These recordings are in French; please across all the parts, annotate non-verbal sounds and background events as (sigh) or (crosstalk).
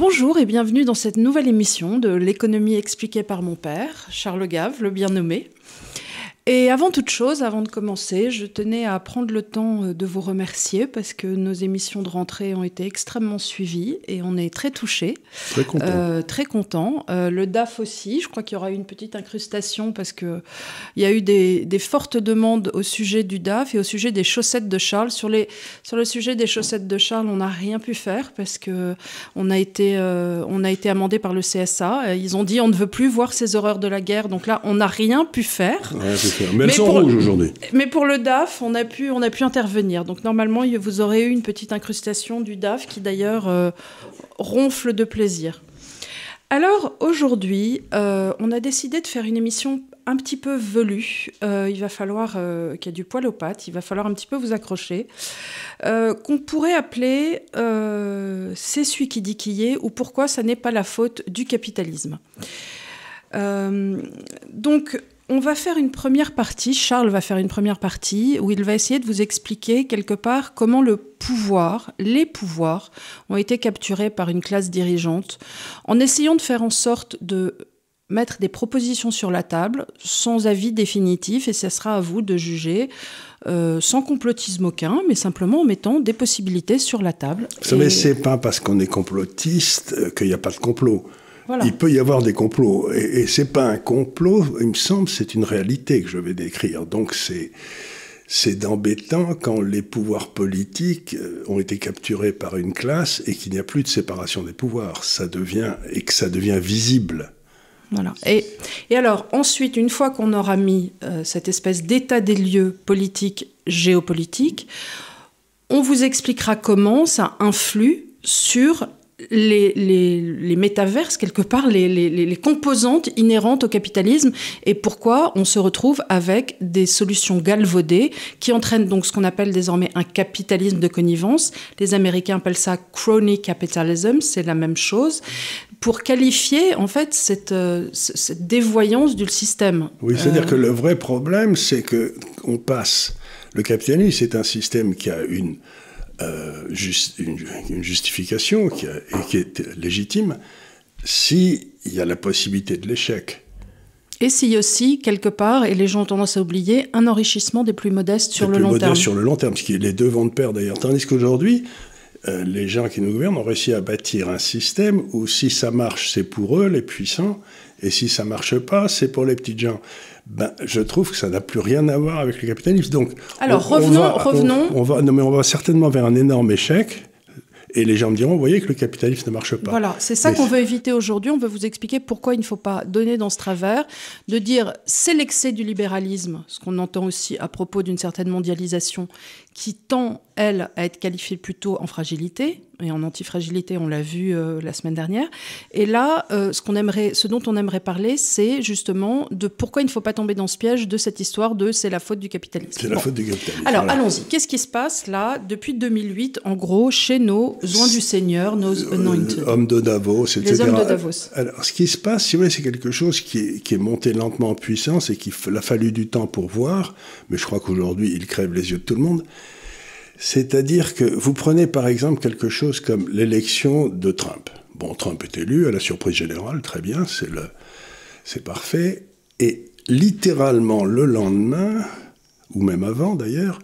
Bonjour et bienvenue dans cette nouvelle émission de l'économie expliquée par mon père, Charles Gave, le bien nommé. Et avant toute chose, avant de commencer, je tenais à prendre le temps euh, de vous remercier parce que nos émissions de rentrée ont été extrêmement suivies et on est très touchés. Très content. Euh, très content. Euh, le DAF aussi, je crois qu'il y aura eu une petite incrustation parce qu'il y a eu des, des, fortes demandes au sujet du DAF et au sujet des chaussettes de Charles. Sur, les, sur le sujet des chaussettes de Charles, on n'a rien pu faire parce que on a, été, euh, on a été amendé par le CSA. Ils ont dit on ne veut plus voir ces horreurs de la guerre. Donc là, on n'a rien pu faire. Ouais, mais elles sont pour, rouges aujourd'hui. Mais pour le DAF, on a, pu, on a pu intervenir. Donc normalement, vous aurez eu une petite incrustation du DAF qui d'ailleurs euh, ronfle de plaisir. Alors aujourd'hui, euh, on a décidé de faire une émission un petit peu velue. Euh, il va falloir, euh, qu'il y a du poil aux pattes, il va falloir un petit peu vous accrocher. Qu'on pourrait appeler C'est celui qui dit qui est ou pourquoi ça n'est pas la faute du capitalisme. Donc on va faire une première partie, Charles va faire une première partie où il va essayer de vous expliquer quelque part comment le pouvoir, les pouvoirs ont été capturés par une classe dirigeante en essayant de faire en sorte de mettre des propositions sur la table sans avis définitif et ce sera à vous de juger euh, sans complotisme aucun, mais simplement en mettant des possibilités sur la table. Vous savez, et... c'est pas parce qu'on est complotiste euh, qu'il n'y a pas de complot. Voilà. Il peut y avoir des complots. Et, et c'est pas un complot, il me semble, c'est une réalité que je vais décrire. Donc c'est. C'est d'embêtant quand les pouvoirs politiques euh, ont été capturés par une classe et qu'il n'y a plus de séparation des pouvoirs. Ça devient, et que ça devient visible. Voilà. Et, et, alors, ensuite, une fois qu'on aura mis euh, cette espèce d'état des lieux politique, géopolitique, on vous expliquera comment ça influe sur les, les, les, métaverses, quelque part, les, les, composantes inhérentes au capitalisme et pourquoi on se retrouve avec des solutions galvaudées qui entraînent donc ce qu'on appelle désormais un capitalisme de connivence. Les Américains appellent ça crony capitalism, c'est la même chose, pour qualifier en fait cette, euh, cette dévoyance du système. Oui, c'est-à-dire euh... que le vrai problème, c'est que on passe. Le capitalisme, c'est un système qui a une euh, une, une, justification qui, a, et qui est légitime s'il y a la possibilité de l'échec. Et s'il y a aussi, quelque part, et les gens ont tendance à oublier, un enrichissement des plus modestes sur des le plus long modestes terme. sur le long terme, ce qui est les deux vont de pair d'ailleurs. Tandis qu'aujourd'hui, euh, les gens qui nous gouvernent ont réussi à bâtir un système où si ça marche, c'est pour eux, les puissants, et si ça marche pas, c'est pour les petits gens ben, je trouve que ça n'a plus rien à voir avec le capitalisme. Donc, alors on, revenons, on va, revenons. On, on, va, non, mais on va certainement vers un énorme échec. Et les gens me diront, vous voyez que le capitalisme ne marche pas. Voilà, c'est ça qu'on veut éviter aujourd'hui. On veut vous expliquer pourquoi il ne faut pas donner dans ce travers, de dire c'est l'excès du libéralisme, ce qu'on entend aussi à propos d'une certaine mondialisation, qui tend, elle, à être qualifiée plutôt en fragilité, et en antifragilité, on l'a vu euh, la semaine dernière. Et là, euh, ce, qu'on aimerait, ce dont on aimerait parler, c'est justement de pourquoi il ne faut pas tomber dans ce piège de cette histoire de c'est la faute du capitalisme. C'est bon. la faute du capitalisme. Alors, voilà. allons-y. Qu'est-ce qui se passe là, depuis 2008, en gros, chez nos oins du Seigneur, nos anointed euh, Hommes de Davos, etc. Les hommes de Davos. Alors, ce qui se passe, si vous voulez, c'est quelque chose qui est, qui est monté lentement en puissance et qu'il a fallu du temps pour voir, mais je crois qu'aujourd'hui, il crève les yeux de tout le monde. C'est-à-dire que vous prenez par exemple quelque chose comme l'élection de Trump. Bon, Trump est élu à la surprise générale, très bien, c'est parfait. Et littéralement le lendemain, ou même avant d'ailleurs,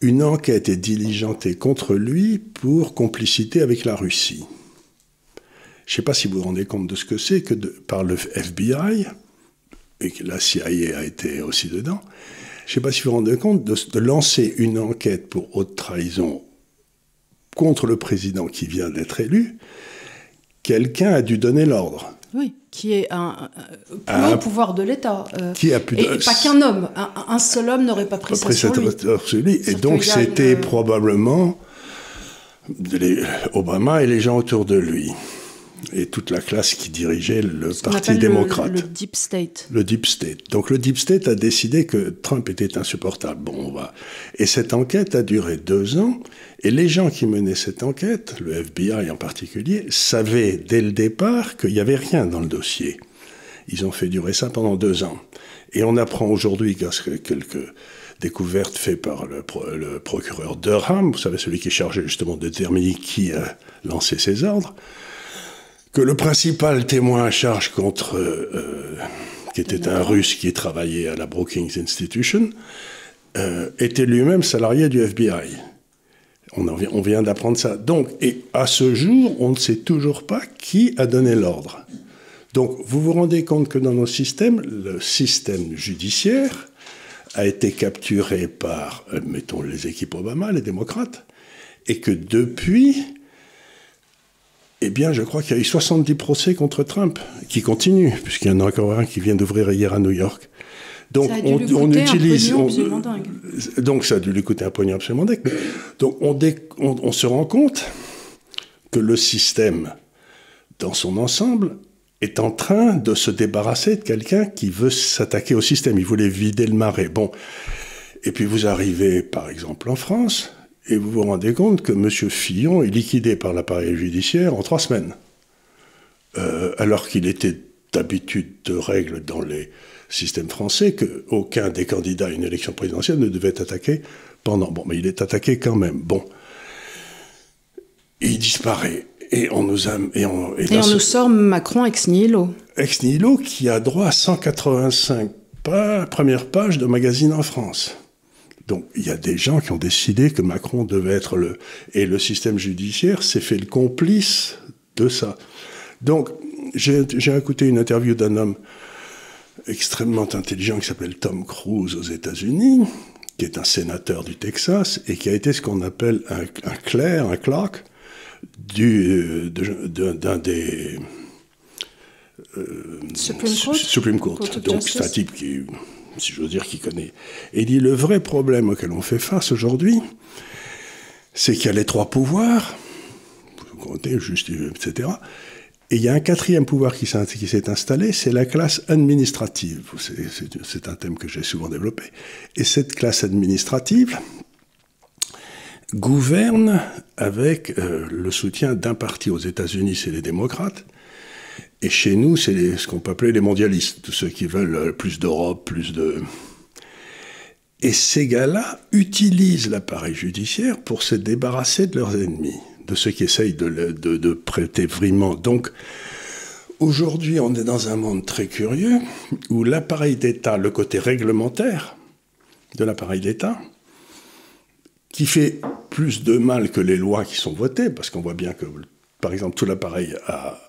une enquête est diligentée contre lui pour complicité avec la Russie. Je ne sais pas si vous vous rendez compte de ce que c'est que par le FBI, et que la CIA a été aussi dedans, je ne sais pas si vous vous rendez compte, de, de, lancer une enquête pour haute trahison contre le président qui vient d'être élu, quelqu'un a dû donner l'ordre. Oui, qui est un, un, un pouvoir de l'État. Euh, qui a pu et, et pas qu'un homme. Un, un, seul homme n'aurait pas pris ça sur lui. Sur lui. Et donc c'était une... probablement les, Obama et les gens autour de lui et toute la classe qui dirigeait le Ce Parti démocrate. Le, le, Deep State. Le Deep State. Donc le Deep State a décidé que Trump était insupportable. Bon, on va. Et cette enquête a duré deux ans. Et les gens qui menaient cette enquête, le FBI en particulier, savaient dès le départ qu'il n'y avait rien dans le dossier. Ils ont fait durer ça pendant deux ans. Et on apprend aujourd'hui, grâce à quelques découvertes faites par le, le procureur Durham, vous savez, celui qui est chargé justement de déterminer qui a lancé ces ordres, que le principal témoin à charge contre, euh, qui était un Russe qui travaillait à la Brookings Institution, euh, était lui-même salarié du FBI. On, vient, d'apprendre ça. Donc, et à ce jour, on ne sait toujours pas qui a donné l'ordre. Donc, vous vous rendez compte que dans nos systèmes, le système judiciaire a été capturé par, euh, mettons, les équipes Obama, les démocrates, et que depuis, eh bien, je crois qu'il y a eu 70 procès contre Trump, qui continuent, puisqu'il y en a encore un qui vient d'ouvrir hier à New York. Donc, on, utilise. Un on, dingue. Donc, ça a dû lui coûter un pognon absolument dingue. Donc, on, on, se rend compte que le système, dans son ensemble, est en train de se débarrasser de quelqu'un qui veut s'attaquer au système. Il voulait vider le marais. Bon. Et puis, vous arrivez, par exemple, en France, et vous vous rendez compte que M. Fillon est liquidé par l'appareil judiciaire en trois semaines. Euh, alors qu'il était d'habitude de règle dans les système français qu'aucun des candidats à une élection présidentielle ne devait être attaqué pendant. Bon, mais il est attaqué quand même. Bon. Il disparaît. Et on nous a. Et on, et on nous sort Macron ex nihilo. Ex nihilo qui a droit à 185 pas, premières pages de magazine en France. Donc il y a des gens qui ont décidé que Macron devait être le. Et le système judiciaire s'est fait le complice de ça. Donc j'ai écouté une interview d'un homme extrêmement intelligent qui s'appelle Tom Cruise aux États-Unis, qui est un sénateur du Texas et qui a été ce qu'on appelle un, un clerc, un clerk du, d'un des euh, Supreme Court? Donc c'est un type qui, si veux dire, qui connaît. Et il dit le vrai problème auquel on fait face aujourd'hui, c'est qu'il y a les trois pouvoirs, comptez, juste, etc. Et il y a un quatrième pouvoir qui s'est installé, c'est la classe administrative. C'est un thème que j'ai souvent développé. Et cette classe administrative gouverne avec euh, le soutien d'un parti aux États-Unis, c'est les démocrates. Et chez nous, c'est ce qu'on peut appeler les mondialistes, tous ceux qui veulent euh, plus d'Europe, plus de... Et ces gars-là utilisent l'appareil judiciaire pour se débarrasser de leurs ennemis de ceux qui essayent de, prêter vraiment. Donc, aujourd'hui, on est dans un monde très curieux où l'appareil d'État, le côté réglementaire de l'appareil d'État, qui fait plus de mal que les lois qui sont votées, parce qu'on voit bien que, par exemple, tout l'appareil à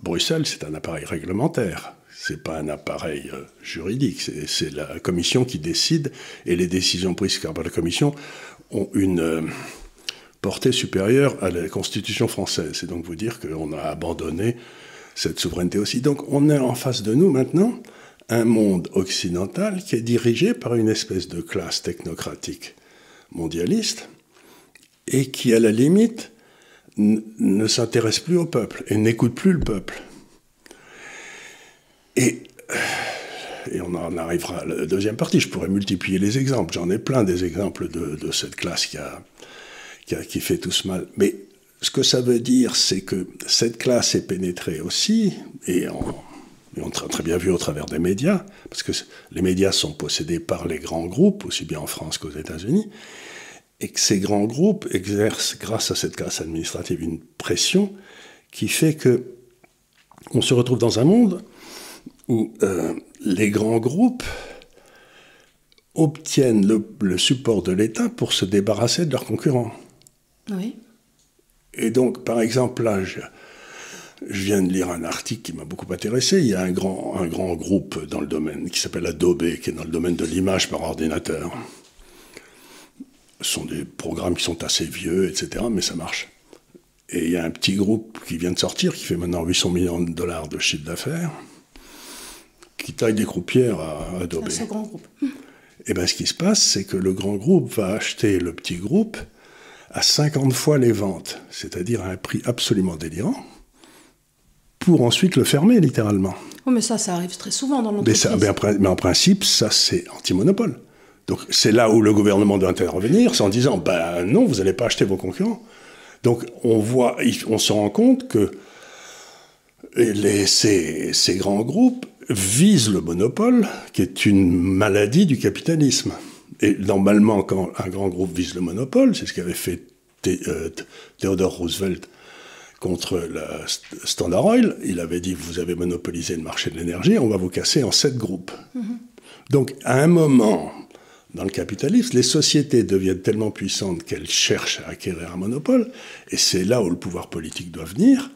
Bruxelles, c'est un appareil réglementaire. C'est pas un appareil euh, juridique, c'est la commission qui décide et les décisions prises par la commission ont une, euh, portée supérieure à la Constitution française. C'est donc vous dire qu'on a abandonné cette souveraineté aussi. Donc on a en face de nous maintenant un monde occidental qui est dirigé par une espèce de classe technocratique mondialiste et qui, à la limite, ne s'intéresse plus au peuple et n'écoute plus le peuple. Et, et, on en arrivera à la deuxième partie. Je pourrais multiplier les exemples. J'en ai plein des exemples de, de cette classe qui a, qui, fait tout ce mal. Mais ce que ça veut dire, c'est que cette classe est pénétrée aussi, et on a très bien vu au travers des médias, parce que les médias sont possédés par les grands groupes, aussi bien en France qu'aux États-Unis, et que ces grands groupes exercent, grâce à cette classe administrative, une pression qui fait que on se retrouve dans un monde où euh, les grands groupes obtiennent le, le support de l'État pour se débarrasser de leurs concurrents. Oui. Et donc, par exemple, là, je, viens de lire un article qui m'a beaucoup intéressé. Il y a un grand, un grand groupe dans le domaine qui s'appelle Adobe, qui est dans le domaine de l'image par ordinateur. Ce sont des programmes qui sont assez vieux, etc., mais ça marche. Et il y a un petit groupe qui vient de sortir, qui fait maintenant 800 millions de dollars de chiffre d'affaires, qui taille des croupières à Adobe. C'est un grand groupe. Et bien, ce qui se passe, c'est que le grand groupe va acheter le petit groupe à 50 fois les ventes, c'est-à-dire à un prix absolument délirant, pour ensuite le fermer littéralement. Oh, mais ça, ça arrive très souvent dans l'entreprise. Mais, mais, en principe, ça, c'est anti-monopole. Donc c'est là où le gouvernement doit intervenir, c'est en disant, ben non, vous n'allez pas acheter vos concurrents. Donc on voit, on se rend compte que les, ces, ces grands groupes visent le monopole, qui est une maladie du capitalisme. Et normalement, quand un grand groupe vise le monopole, c'est ce qu'avait fait euh, Theodore Roosevelt contre la Standard Oil, il avait dit vous avez monopolisé le marché de l'énergie, on va vous casser en sept groupes. Donc à un moment, dans le capitalisme, les sociétés deviennent tellement puissantes qu'elles cherchent à acquérir un monopole, et c'est là où le pouvoir politique doit venir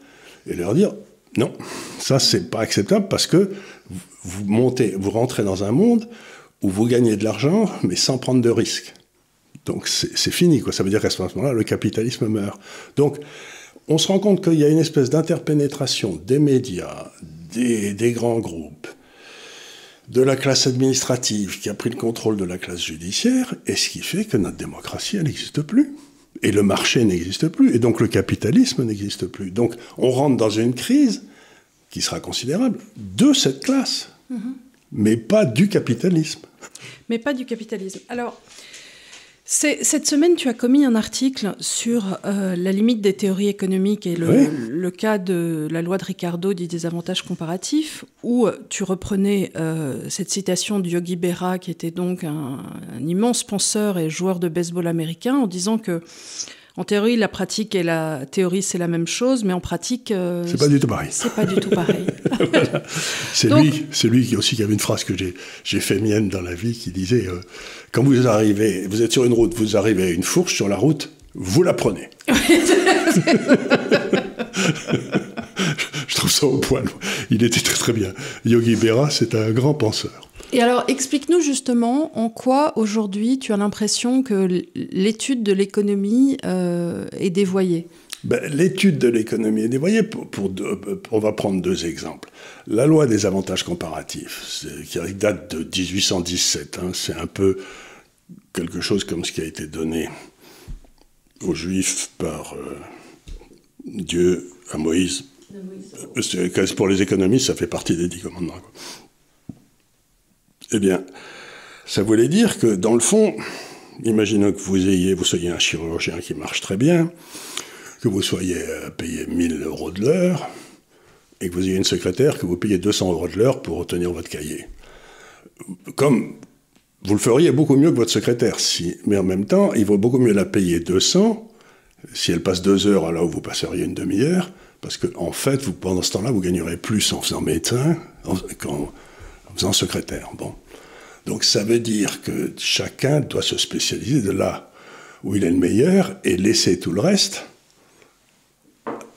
et leur dire non, ça c'est pas acceptable parce que vous montez, vous rentrez dans un monde où vous gagnez de l'argent mais sans prendre de risques. Donc c'est fini, quoi. Ça veut dire qu'à ce moment-là, le capitalisme meurt. Donc on se rend compte qu'il y a une espèce d'interpénétration des médias, des, des, grands groupes, de la classe administrative qui a pris le contrôle de la classe judiciaire, et ce qui fait que notre démocratie, elle n'existe plus. Et le marché n'existe plus, et donc le capitalisme n'existe plus. Donc on rentre dans une crise qui sera considérable de cette classe, mm -hmm. mais pas du capitalisme. Mais pas du capitalisme. Alors, cette semaine, tu as commis un article sur euh, la limite des théories économiques et le, oui. le, cas de la loi de Ricardo dit des avantages comparatifs, où tu reprenais euh, cette citation de Yogi Berra, qui était donc un, un, immense penseur et joueur de baseball américain, en disant que en théorie, la pratique et la théorie, c'est la même chose, mais en pratique, euh, c'est pas du tout pareil. C'est pas du tout pareil. (laughs) voilà. C'est lui, c'est lui qui aussi qui avait une phrase que j'ai fait mienne dans la vie, qui disait euh, quand vous arrivez, vous êtes sur une route, vous arrivez à une fourche sur la route, vous la prenez. (laughs) Je trouve ça au poil. Il était très très bien. Yogi Berra, c'est un grand penseur. Et alors, explique-nous justement en quoi aujourd'hui tu as l'impression que l'étude de l'économie euh, est dévoyée. Ben, l'étude de l'économie est dévoyée. Pour, pour deux, on va prendre deux exemples. La loi des avantages comparatifs, qui date de 1817, hein, c'est un peu quelque chose comme ce qui a été donné aux Juifs par euh, Dieu à Moïse. Moïse. Pour les économistes, ça fait partie des dix commandements. Quoi. Eh bien, ça voulait dire que, dans le fond, imaginons que vous, ayez, soyez un chirurgien qui marche très bien, que vous soyez payé 1000 euros de l'heure, et que vous ayez une secrétaire que vous payez 200 euros de l'heure pour obtenir votre cahier. Comme vous le feriez beaucoup mieux que votre secrétaire, mais en même temps, il vaut beaucoup mieux la payer 200 si elle passe deux heures là où vous passeriez une demi-heure, parce que en fait, pendant ce temps-là, vous gagnerez plus en faisant médecin qu'en faisant secrétaire. Bon. Donc ça veut dire que chacun doit se spécialiser de là où il est le meilleur et laisser tout le reste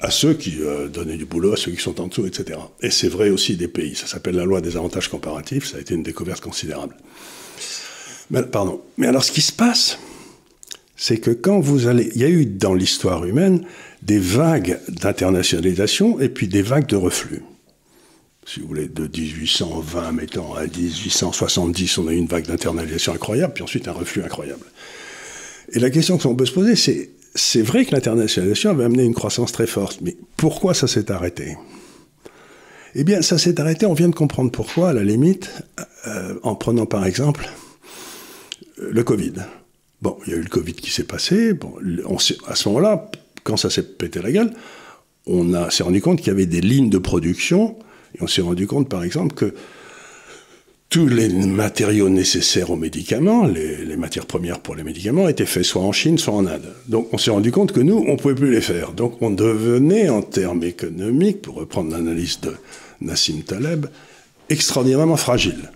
à ceux qui euh, donnaient du boulot, à ceux qui sont en dessous, etc. Et c'est vrai aussi des pays. Ça s'appelle la loi des avantages comparatifs. Ça a été une découverte considérable. Pardon. Mais alors ce qui se passe, c'est que quand vous allez... Il y a eu dans l'histoire humaine des vagues d'internationalisation et puis des vagues de reflux si vous voulez, de 1820, mettons, à 1870, on a eu une vague d'internalisation incroyable, puis ensuite un reflux incroyable. Et la question qu'on peut se poser, c'est, c'est vrai que l'internationalisation avait amené une croissance très forte, mais pourquoi ça s'est arrêté? Eh bien, ça s'est arrêté, on vient de comprendre pourquoi, à la limite, euh, en prenant par exemple le Covid. Bon, il y a eu le Covid qui s'est passé, bon, on à ce moment-là, quand ça s'est pété la gueule, on s'est rendu compte qu'il y avait des lignes de production et on s'est rendu compte, par exemple, que tous les matériaux nécessaires aux médicaments, les, matières premières pour les médicaments, étaient faits soit en Chine, soit en Inde. Donc on s'est rendu compte que nous, on ne pouvait plus les faire. Donc on devenait, en termes économiques, pour reprendre l'analyse de Nassim Taleb, extraordinairement fragile.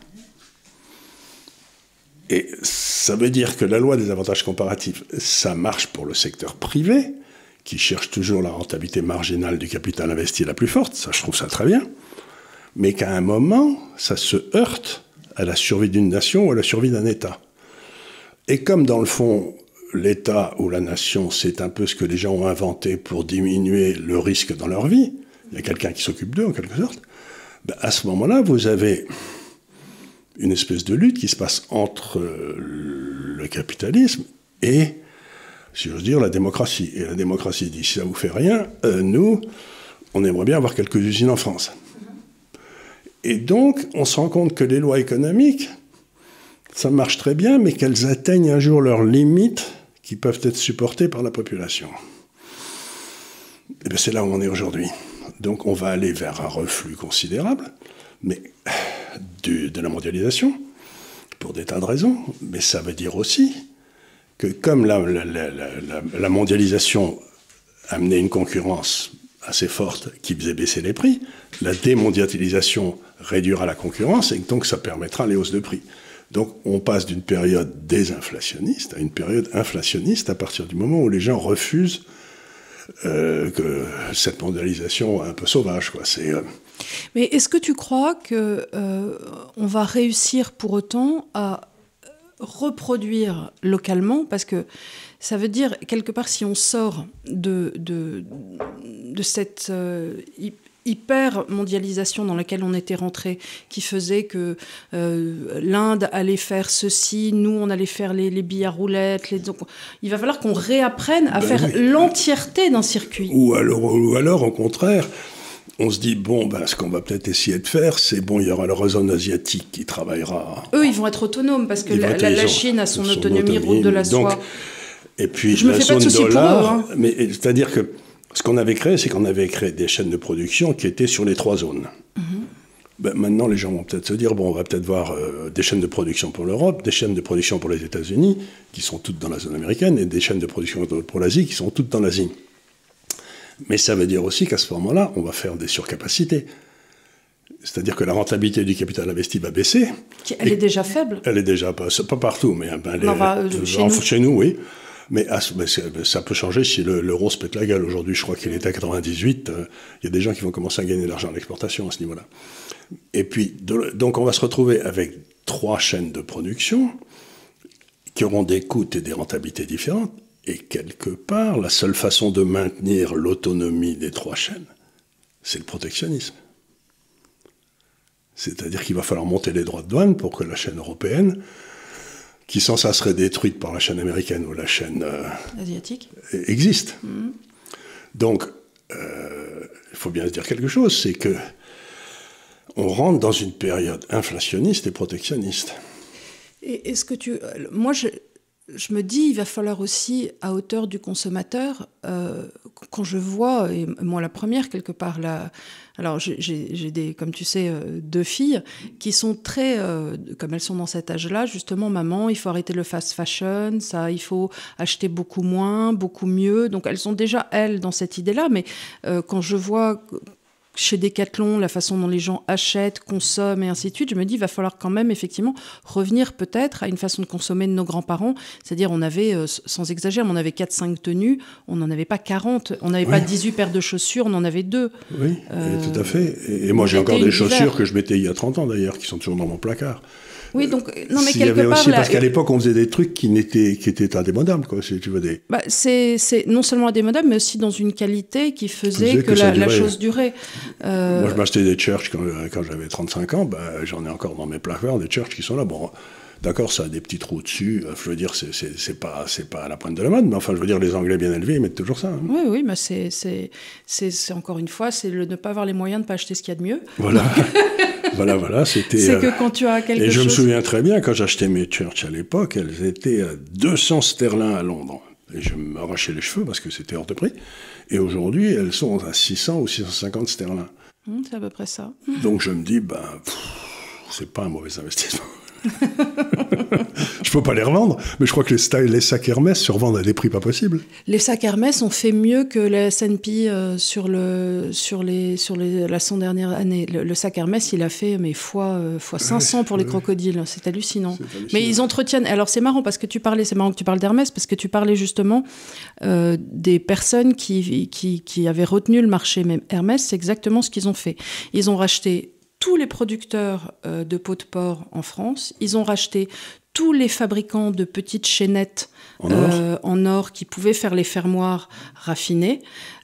Et ça veut dire que la loi des avantages comparatifs, ça marche pour le secteur privé, qui cherche toujours la rentabilité marginale du capital investi la plus forte, ça je trouve ça très bien mais qu'à un moment, ça se heurte à la survie d'une nation ou à la survie d'un État. Et comme dans le fond, l'État ou la nation, c'est un peu ce que les gens ont inventé pour diminuer le risque dans leur vie, il y a quelqu'un qui s'occupe d'eux en quelque sorte, ben à ce moment-là, vous avez une espèce de lutte qui se passe entre le capitalisme et, si j'ose dire, la démocratie. Et la démocratie dit, si ça vous fait rien, euh, nous, on aimerait bien avoir quelques usines en France. Et donc, on se rend compte que les lois économiques, ça marche très bien, mais qu'elles atteignent un jour leurs limites qui peuvent être supportées par la population. Et bien c'est là où on est aujourd'hui. Donc on va aller vers un reflux considérable, de la mondialisation, pour des tas de raisons. Mais ça veut dire aussi que comme la, la, la, la mondialisation amenait une concurrence assez forte qui faisait baisser les prix. La démondialisation réduira la concurrence et donc ça permettra les hausses de prix. Donc on passe d'une période désinflationniste à une période inflationniste à partir du moment où les gens refusent euh, que cette mondialisation un peu sauvage. Euh, Mais est-ce que tu crois que euh, va réussir pour autant à reproduire localement? Parce que ça veut dire, quelque part, si on sort de, de, de cette hyper mondialisation dans laquelle on était rentré, qui faisait que euh, l'Inde allait faire ceci, nous on allait faire les, les billes à roulettes. Les... il va falloir qu'on réapprenne à ben faire l'entièreté d'un circuit. Ou alors, ou alors, au contraire, on se dit, bon, ben, ce qu'on va peut-être essayer de faire, c'est, bon, il y aura le zone asiatique qui travaillera. Eux, ils vont être autonomes, parce que la, la, Chine a son, autonomie, route de la soie. Et puis, Je la zone dollar, eux, hein. mais c'est-à-dire que ce qu'on avait créé, c'est qu'on avait créé des chaînes de production qui étaient sur les trois zones. Mhm. ben, maintenant, les gens vont peut-être se dire, bon, on va peut-être voir euh, des chaînes de production pour l'Europe, des chaînes de production pour les États-Unis, qui sont toutes dans la zone américaine, et des chaînes de production pour l'Asie, qui sont toutes dans l'Asie. Mais ça veut dire aussi qu'à ce moment-là, on va faire des surcapacités. C'est-à-dire que la rentabilité du capital investi va baisser. Elle est déjà faible Elle est déjà, pas, pas partout, mais ben, elle est, euh, chez nous, oui. Mais, ah, ça peut changer si l'euro se pète la gueule. Aujourd'hui, je crois qu'il est à 98. Euh, il y a des gens qui vont commencer à gagner de l'argent à l'exportation à ce niveau-là. Et puis, donc on va se retrouver avec trois chaînes de production qui auront des coûts et des rentabilités différentes. Et quelque part, la seule façon de maintenir l'autonomie des trois chaînes, c'est le protectionnisme. C'est-à-dire qu'il va falloir monter les droits de douane pour que la chaîne européenne qui sans ça serait détruite par la chaîne américaine ou la chaîne euh, asiatique existe. Mm. Donc, euh, il faut bien se dire quelque chose, c'est que on rentre dans une période inflationniste et protectionniste. Et est-ce que tu, moi, je, je me dis, il va falloir aussi, à hauteur du consommateur, euh, quand je vois, et moi la première quelque part, là, alors j'ai des, comme tu sais, euh, deux filles qui sont très, euh, comme elles sont dans cet âge-là, justement, maman, il faut arrêter le fast fashion, ça, il faut acheter beaucoup moins, beaucoup mieux. Donc elles sont déjà elles dans cette idée-là, mais quand je vois chez Decathlon, la façon dont les gens achètent, consomment et ainsi de suite, je me dis, il va falloir quand même effectivement revenir peut-être à une façon de consommer de nos grands-parents. C'est-à-dire, on avait, euh, sans exagérer, on avait 4-5 tenues, on n'en avait pas 40, on n'avait pas 18 paires de chaussures, on en avait deux. Oui, euh, tout à fait. Et, moi, j'ai encore des chaussures que je mettais il y a 30 ans d'ailleurs, qui sont toujours dans mon placard. Oui, donc non mais quelque part aussi, parce qu'à l'époque on faisait des trucs qui n'étaient qui étaient indémodables quoi, si tu veux des. Bah, c'est non seulement indémodable mais aussi dans une qualité qui faisait, que, la, chose durait. Euh, Moi je m'achetais des church quand, quand j'avais 35 ans, bah, j'en ai encore dans mes placards des church qui sont là. Bon, D'accord, ça a des petits trous dessus. Euh, je veux dire, c'est pas, pas à la pointe de la mode, mais enfin, je veux dire, les Anglais bien élevés, ils mettent toujours ça. Hein. Oui, oui, mais c'est encore une fois, c'est le ne pas avoir les moyens de ne pas acheter ce qu'il y a de mieux. Voilà. (laughs) voilà, voilà, c'était. C'est que euh, quand tu as quelque chose. Et je me souviens très bien, quand j'achetais mes Church à l'époque, elles étaient à 200 sterling à Londres. Et je m'arrachais les cheveux parce que c'était hors de prix. Et aujourd'hui, elles sont à 600 ou 650 sterling. Hum, c'est à peu près ça. Donc je me dis, ben, c'est pas un mauvais investissement. (laughs) je peux pas les revendre, mais je crois que les, les, sacs Hermès se revendent à des prix pas possibles. Les sacs Hermès ont fait mieux que les S&P euh, sur le sur les sur les, la 100 dernière année. Le, sac Hermès, il a fait mais fois euh, fois 500 pour les crocodiles, c'est hallucinant. Mais ils entretiennent. Alors c'est marrant parce que tu parlais, c'est marrant que tu parles d'Hermès parce que tu parlais justement euh, des personnes qui, qui qui avaient retenu le marché. Mais Hermès, c'est exactement ce qu'ils ont fait. Ils ont racheté tous les producteurs euh, de peau de porc en France. Ils ont racheté tous les fabricants de petites chaînettes en, or. Euh, qui pouvaient faire les fermoirs raffinés.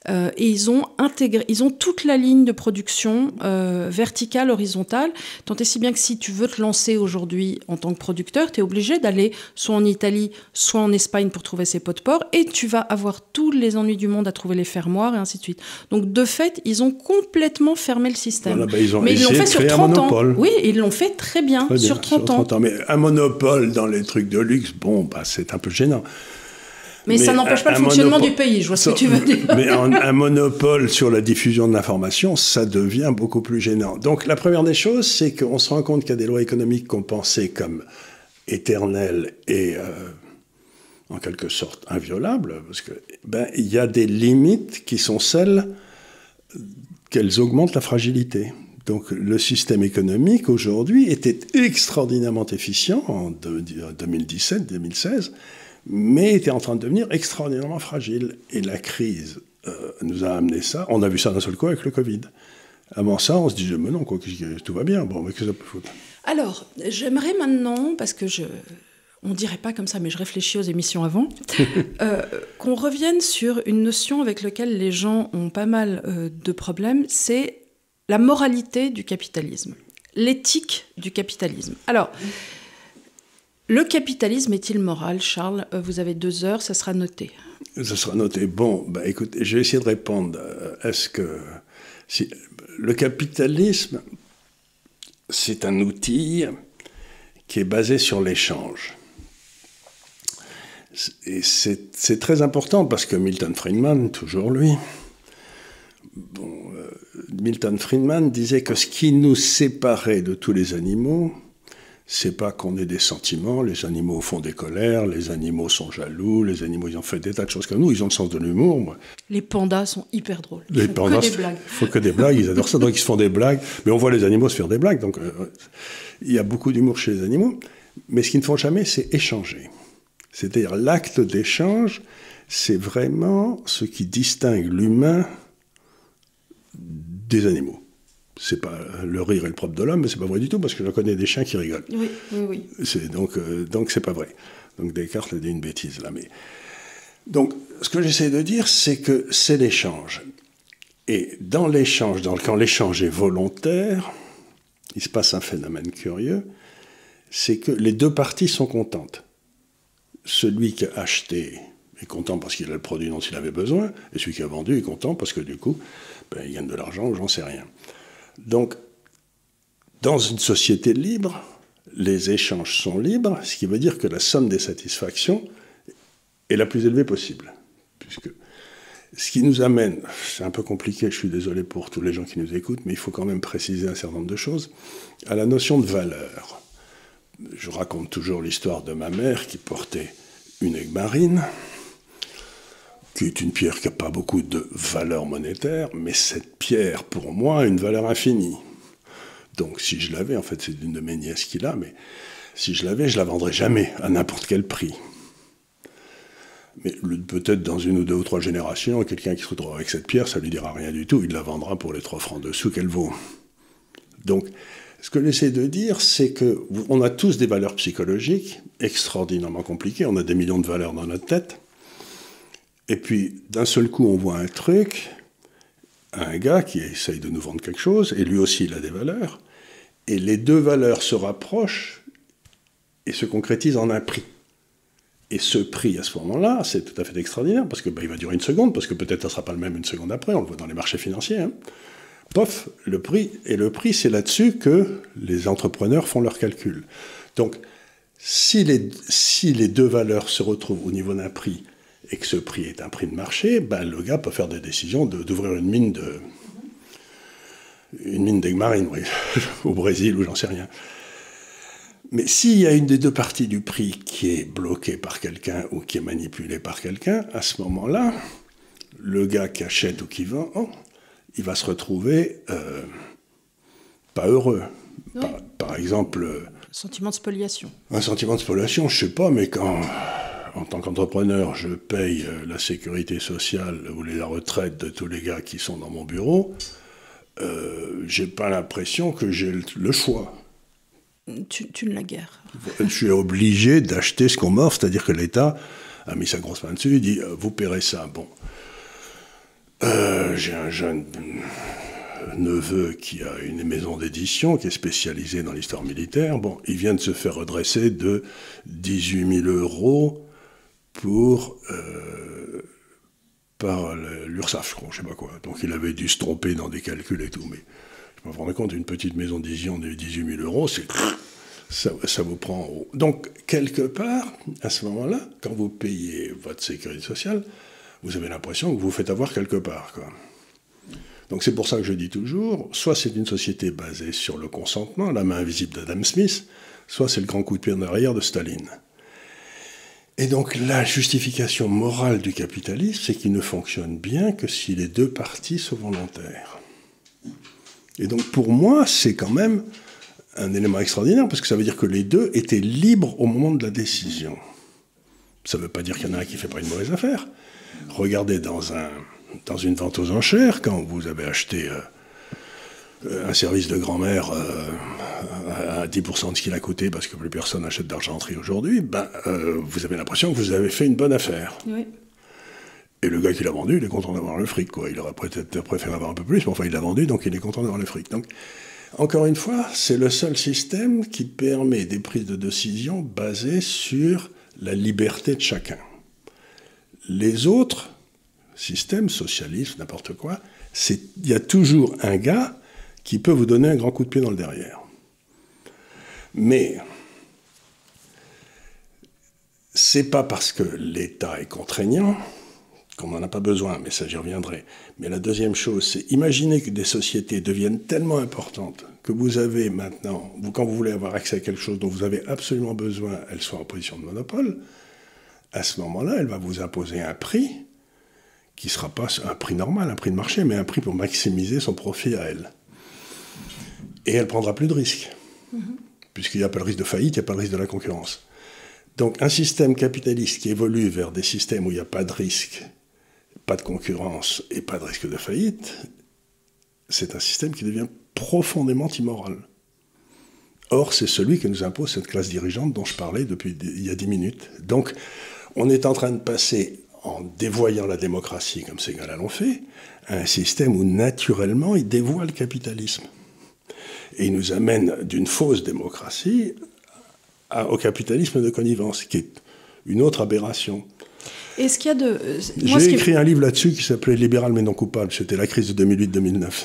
Euh, et ils ont intégré, ils ont toute la ligne de production euh, verticale, horizontale, tant et si bien que si tu veux te lancer aujourd'hui en tant que producteur, tu es obligé d'aller soit en Italie, soit en Espagne pour trouver ces pots de porc, et tu vas avoir tous les ennuis du monde à trouver les fermoirs, et ainsi de suite. Donc de fait, ils ont complètement fermé le système. Bah, ils ont Mais ils l'ont fait sur 30 ans. Oui, ils l'ont fait très bien, sur 30, ans. Mais un monopole dans les trucs de luxe, bon, bah, c'est un peu gênant. Mais, ça n'empêche pas le fonctionnement du pays, je vois ce que tu veux dire. (laughs) Mais un, monopole sur la diffusion de l'information, ça devient beaucoup plus gênant. Donc la première des choses, c'est qu'on se rend compte qu'il y a des lois économiques qu'on pensait comme éternelles et euh, en quelque sorte inviolables, parce que ben il y a des limites qui sont celles qu'elles augmentent la fragilité. Donc le système économique aujourd'hui était extraordinairement efficient en 2017-2016, mais était en train de devenir extraordinairement fragile. Et la crise euh, nous a amené ça. On a vu ça d'un seul coup avec le Covid. Avant ça, on se disait, mais non, quoi, tout va bien. Bon, mais que ça peut foutre Alors, j'aimerais maintenant, parce que je, on dirait pas comme ça, mais je réfléchis aux émissions avant, (laughs) euh, qu'on revienne sur une notion avec laquelle les gens ont pas mal euh, de problèmes, c'est la moralité du capitalisme, l'éthique du capitalisme. Alors, le capitalisme est-il moral, Charles? Euh, Vous avez deux heures, ça sera noté. Ça sera noté. Bon, bah, écoutez, je vais essayer de répondre. Est-ce que le capitalisme, c'est un outil qui est basé sur l'échange. Et c'est très important parce que Milton Friedman, toujours lui, euh, Milton Friedman disait que ce qui nous séparait de tous les animaux, c'est pas qu'on ait des sentiments, les animaux font des colères, les animaux sont jaloux, les animaux ils ont fait des tas de choses comme nous, ils ont le sens de l'humour. Les pandas sont hyper drôles. Ils les pandas, que des blagues. Il faut que des blagues, ils adorent ça, donc ils se font des blagues, mais on voit les animaux se faire des blagues, donc euh, il y a beaucoup d'humour chez les animaux, mais ce qu'ils ne font jamais, c'est échanger. C'est-à-dire l'acte d'échange, c'est vraiment ce qui distingue l'humain des animaux. C'est pas le rire est le propre de l'homme, mais c'est pas vrai du tout parce que je connais des chiens qui rigolent. Oui, oui, oui. C'est donc euh, donc c'est pas vrai. Donc Descartes a dit une bêtise là, mais donc ce que j'essaie de dire, c'est que c'est l'échange. Et dans l'échange, quand l'échange est volontaire, il se passe un phénomène curieux, c'est que les deux parties sont contentes celui qui a acheté est content parce qu'il a le produit dont il avait besoin, et celui qui a vendu est content parce que du coup, ben, il gagne de l'argent ou j'en sais rien. Donc, dans une société libre, les échanges sont libres, ce qui veut dire que la somme des satisfactions est la plus élevée possible. Puisque ce qui nous amène, c'est un peu compliqué, je suis désolé pour tous les gens qui nous écoutent, mais il faut quand même préciser un certain nombre de choses, à la notion de valeur je raconte toujours l'histoire de ma mère qui portait une aigue marine, qui est une pierre qui n'a pas beaucoup de valeur monétaire, mais cette pierre, pour moi, a une valeur infinie. Donc si je l'avais, en fait c'est une de mes nièces qui l'a, mais si je l'avais, je la vendrais jamais à n'importe quel prix. Mais peut-être dans une ou deux ou trois générations, quelqu'un qui se retrouvera avec cette pierre, ça lui dira rien du tout, il la vendra pour les trois francs dessous qu'elle vaut. Donc ce que j'essaie de dire, c'est qu'on a tous des valeurs psychologiques extraordinairement compliquées. On a des millions de valeurs dans notre tête. Et puis, d'un seul coup, on voit un truc, un gars qui essaye de nous vendre quelque chose, et lui aussi, il a des valeurs. Et les deux valeurs se rapprochent et se concrétisent en un prix. Et ce prix, à ce moment-là, c'est tout à fait extraordinaire, parce que bah, va durer une seconde, parce que peut-être ça ne sera pas le même une seconde après, on le voit dans les marchés financiers. Hein pof, le prix. Et le prix, c'est là-dessus que les entrepreneurs font leurs calculs. Donc, si les, si les deux valeurs se retrouvent au niveau d'un prix et que ce prix est un prix de marché, ben, le gars peut faire des décisions d'ouvrir une mine de une mine oui, (laughs) au Brésil ou j'en sais rien. Mais s'il y a une des deux parties du prix qui est bloquée par quelqu'un ou qui est manipulée par quelqu'un, à ce moment-là, le gars qui achète ou qui vend, oh, il va se retrouver euh, pas heureux. Par, exemple. Un sentiment de spoliation. Un sentiment de spoliation, je sais pas, mais quand, en tant qu'entrepreneur, je paye euh, la sécurité sociale ou la retraite de tous les gars qui sont dans mon bureau, euh, j'ai pas l'impression que j'ai le choix. Tu, tu ne la guère. Je suis obligé d'acheter ce qu'on m'offre, c'est-à-dire que l'État a mis sa grosse main dessus, il dit vous paierez ça. Bon, euh, j'ai un jeune neveu qui a une maison d'édition qui est spécialisée dans l'histoire militaire. Bon, il vient de se faire redresser de 18 000 euros pour euh, par l'URSSAF, je crois, je sais pas quoi. Donc il avait dû se tromper dans des calculs et tout. Mais je me rends compte, une petite maison d'édition de 18 000 euros, c'est ça, vous prend. Donc quelque part, à ce moment-là, quand vous payez votre sécurité sociale, vous avez l'impression que vous vous faites avoir quelque part. Quoi. Donc c'est pour ça que je dis toujours, soit c'est une société basée sur le consentement, la main invisible d'Adam Smith, soit c'est le grand coup de pied en arrière de Staline. Et donc la justification morale du capitalisme, c'est qu'il ne fonctionne bien que si les deux parties sont volontaires. Et donc pour moi, c'est quand même un élément extraordinaire, parce que ça veut dire que les deux étaient libres au moment de la décision. Ça ne veut pas dire qu'il y en a un qui ne fait pas une mauvaise affaire. Regardez dans, un, dans une vente aux enchères, quand vous avez acheté euh, un service de grand-mère euh, à 10% de ce qu'il a coûté parce que plus personne n'achète d'argenterie aujourd'hui, ben, euh, vous avez l'impression que vous avez fait une bonne affaire. Et le gars qui l'a vendu, il est content d'avoir le fric. Quoi. Il aurait peut-être préféré avoir un peu plus, mais enfin, il l'a vendu, donc il est content d'avoir le fric. Donc, encore une fois, c'est le seul système qui permet des prises de décision basées sur la liberté de chacun. Les autres systèmes, socialistes, n'importe quoi, il y a toujours un gars qui peut vous donner un grand coup de pied dans le derrière. Mais c'est pas parce que l'État est contraignant qu'on n'en a pas besoin, mais ça j'y reviendrai. Mais la deuxième chose, c'est imaginer que des sociétés deviennent tellement importantes que vous avez maintenant, quand vous voulez avoir accès à quelque chose dont vous avez absolument besoin, elles soient en position de monopole, à ce moment-là, elle va vous imposer un prix qui ne sera pas un prix normal, un prix de marché, mais un prix pour maximiser son profit à elle. Et elle prendra plus de risques, mm-hmm. puisqu'il n'y a pas le risque de faillite, il n'y a pas le risque de la concurrence. Donc un système capitaliste qui évolue vers des systèmes où il n'y a pas de risque, pas de concurrence et pas de risque de faillite, c'est un système qui devient profondément immoral. Or, c'est celui que nous impose cette classe dirigeante dont je parlais depuis il y a dix minutes. Donc, on est en train de passer, en dévoyant la démocratie, comme ces gars-là l'ont fait, à un système où naturellement il dévoie le capitalisme. Et il nous amène d'une fausse démocratie au capitalisme de connivence, qui est une autre aberration. Est-ce qu'il y a de... J'ai écrit un livre là-dessus qui s'appelait Libéral mais non coupable. C'était la crise de 2008-2009.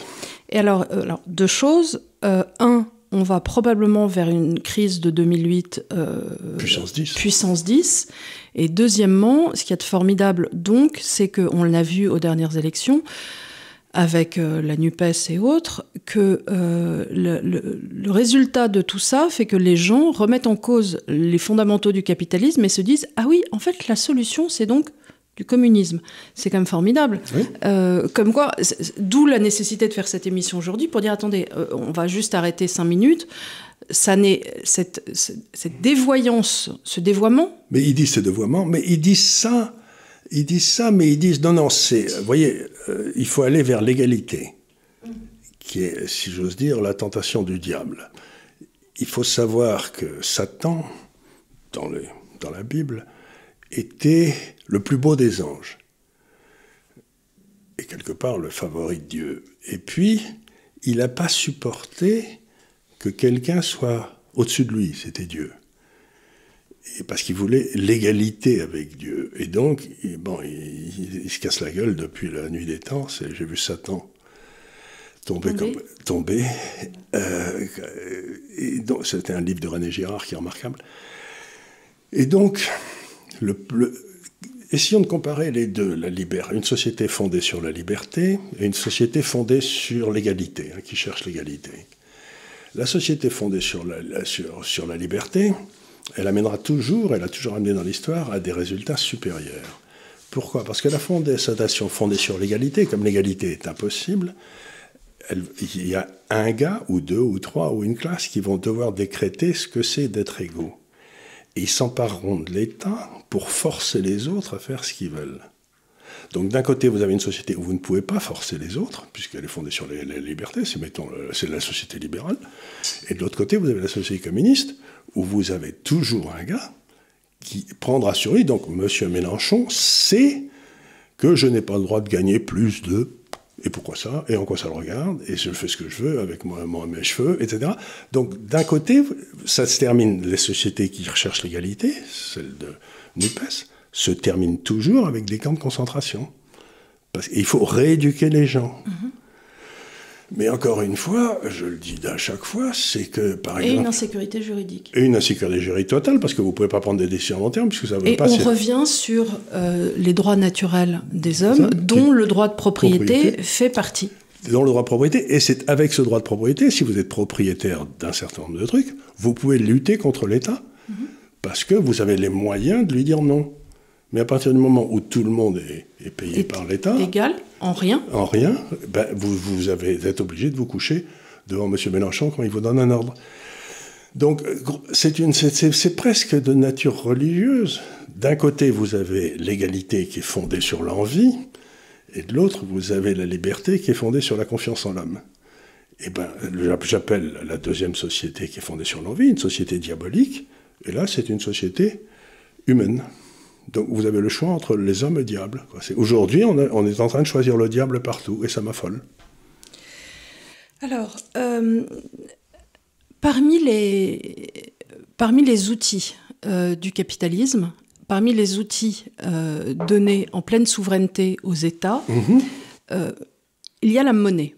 Et alors, euh, alors, deux choses. Euh, un, on va probablement vers une crise de 2008 euh, puissance 10. Puissance 10. Et deuxièmement, ce qui est formidable donc, c'est qu'on l'a vu aux dernières élections, avec euh, la NUPES et autres, que euh, le, résultat de tout ça fait que les gens remettent en cause les fondamentaux du capitalisme et se disent Ah oui, en fait, la solution, c'est donc du communisme. C'est quand même formidable. Euh, comme quoi, d'où la nécessité de faire cette émission aujourd'hui pour dire Attendez, on va juste arrêter cinq minutes. Ça n'est cette, cette dévoyance, ce dévoiement. Mais ils disent ce dévoiement, mais ils disent ça ils disent ça, mais ils disent non, non, c'est, vous voyez, euh, il faut aller vers l'égalité, qui est, si j'ose dire, la tentation du diable. Il faut savoir que Satan, dans, dans la Bible, était le plus beau des anges, et quelque part le favori de Dieu. Et puis, il n'a pas supporté que quelqu'un soit au-dessus de lui, c'était Dieu parce qu'il voulait l'égalité avec Dieu. Et donc, bon, il, se casse la gueule depuis la nuit des temps. J'ai vu Satan tomber. Comme, tomber. Euh, donc, c'était un livre de René Girard qui est remarquable. Et donc, le, essayons de comparer les deux. La une société fondée sur la liberté et une société fondée sur l'égalité, hein, qui cherche l'égalité. La société fondée sur la, sur, sur la liberté, elle amènera toujours, elle a toujours amené dans l'histoire, à des résultats supérieurs. Pourquoi? Parce que la fondation fondée sur l'égalité, comme l'égalité est impossible, il y a un gars ou deux ou trois ou une classe qui vont devoir décréter ce que c'est d'être égaux. Et ils s'empareront de l'État pour forcer les autres à faire ce qu'ils veulent. Donc d'un côté, vous avez une société où vous ne pouvez pas forcer les autres, puisqu'elle est fondée sur libertés, c'est mettons, c'est la société libérale. Et de l'autre côté, vous avez la société communiste, où vous avez toujours un gars qui prendra sur lui, donc M. Mélenchon sait que je n'ai pas le droit de gagner plus de... Et pourquoi ça? Et en quoi ça le regarde? Et je fais ce que je veux avec moi, mes cheveux, etc. Donc d'un côté, ça se termine, les sociétés qui recherchent l'égalité, celle de NUPES, se terminent toujours avec des camps de concentration. Parce qu'il faut rééduquer les gens. Mm-hmm. Mais encore une fois, je le dis à chaque fois, c'est que par exemple. Et une insécurité juridique. Et une insécurité juridique totale, parce que vous ne pouvez pas prendre des décisions à long terme, puisque ça ne veut et pas. Et on revient sur euh, les droits naturels des hommes, dont le droit de propriété, fait partie. Dont le droit de propriété, et c'est avec ce droit de propriété, si vous êtes propriétaire d'un certain nombre de trucs, vous pouvez lutter contre l'État. Mhm. parce que vous avez les moyens de lui dire non. Mais à partir du moment où tout le monde est, payé par l'État. Égal, en rien. En rien, ben, vous, vous, avez, êtes obligé de vous coucher devant M. Mélenchon quand il vous donne un ordre. Donc, c'est presque de nature religieuse. D'un côté, vous avez l'égalité qui est fondée sur l'envie, et de l'autre, vous avez la liberté qui est fondée sur la confiance en l'homme. Eh ben, j'appelle la deuxième société qui est fondée sur l'envie une société diabolique, et là, c'est une société humaine. Donc vous avez le choix entre les hommes et le diable. Aujourd'hui, on, est en train de choisir le diable partout, et ça m'affole. Alors, euh, parmi, les, parmi les outils euh, du capitalisme, parmi les outils euh, donnés en pleine souveraineté aux États, mhm. il y a la monnaie.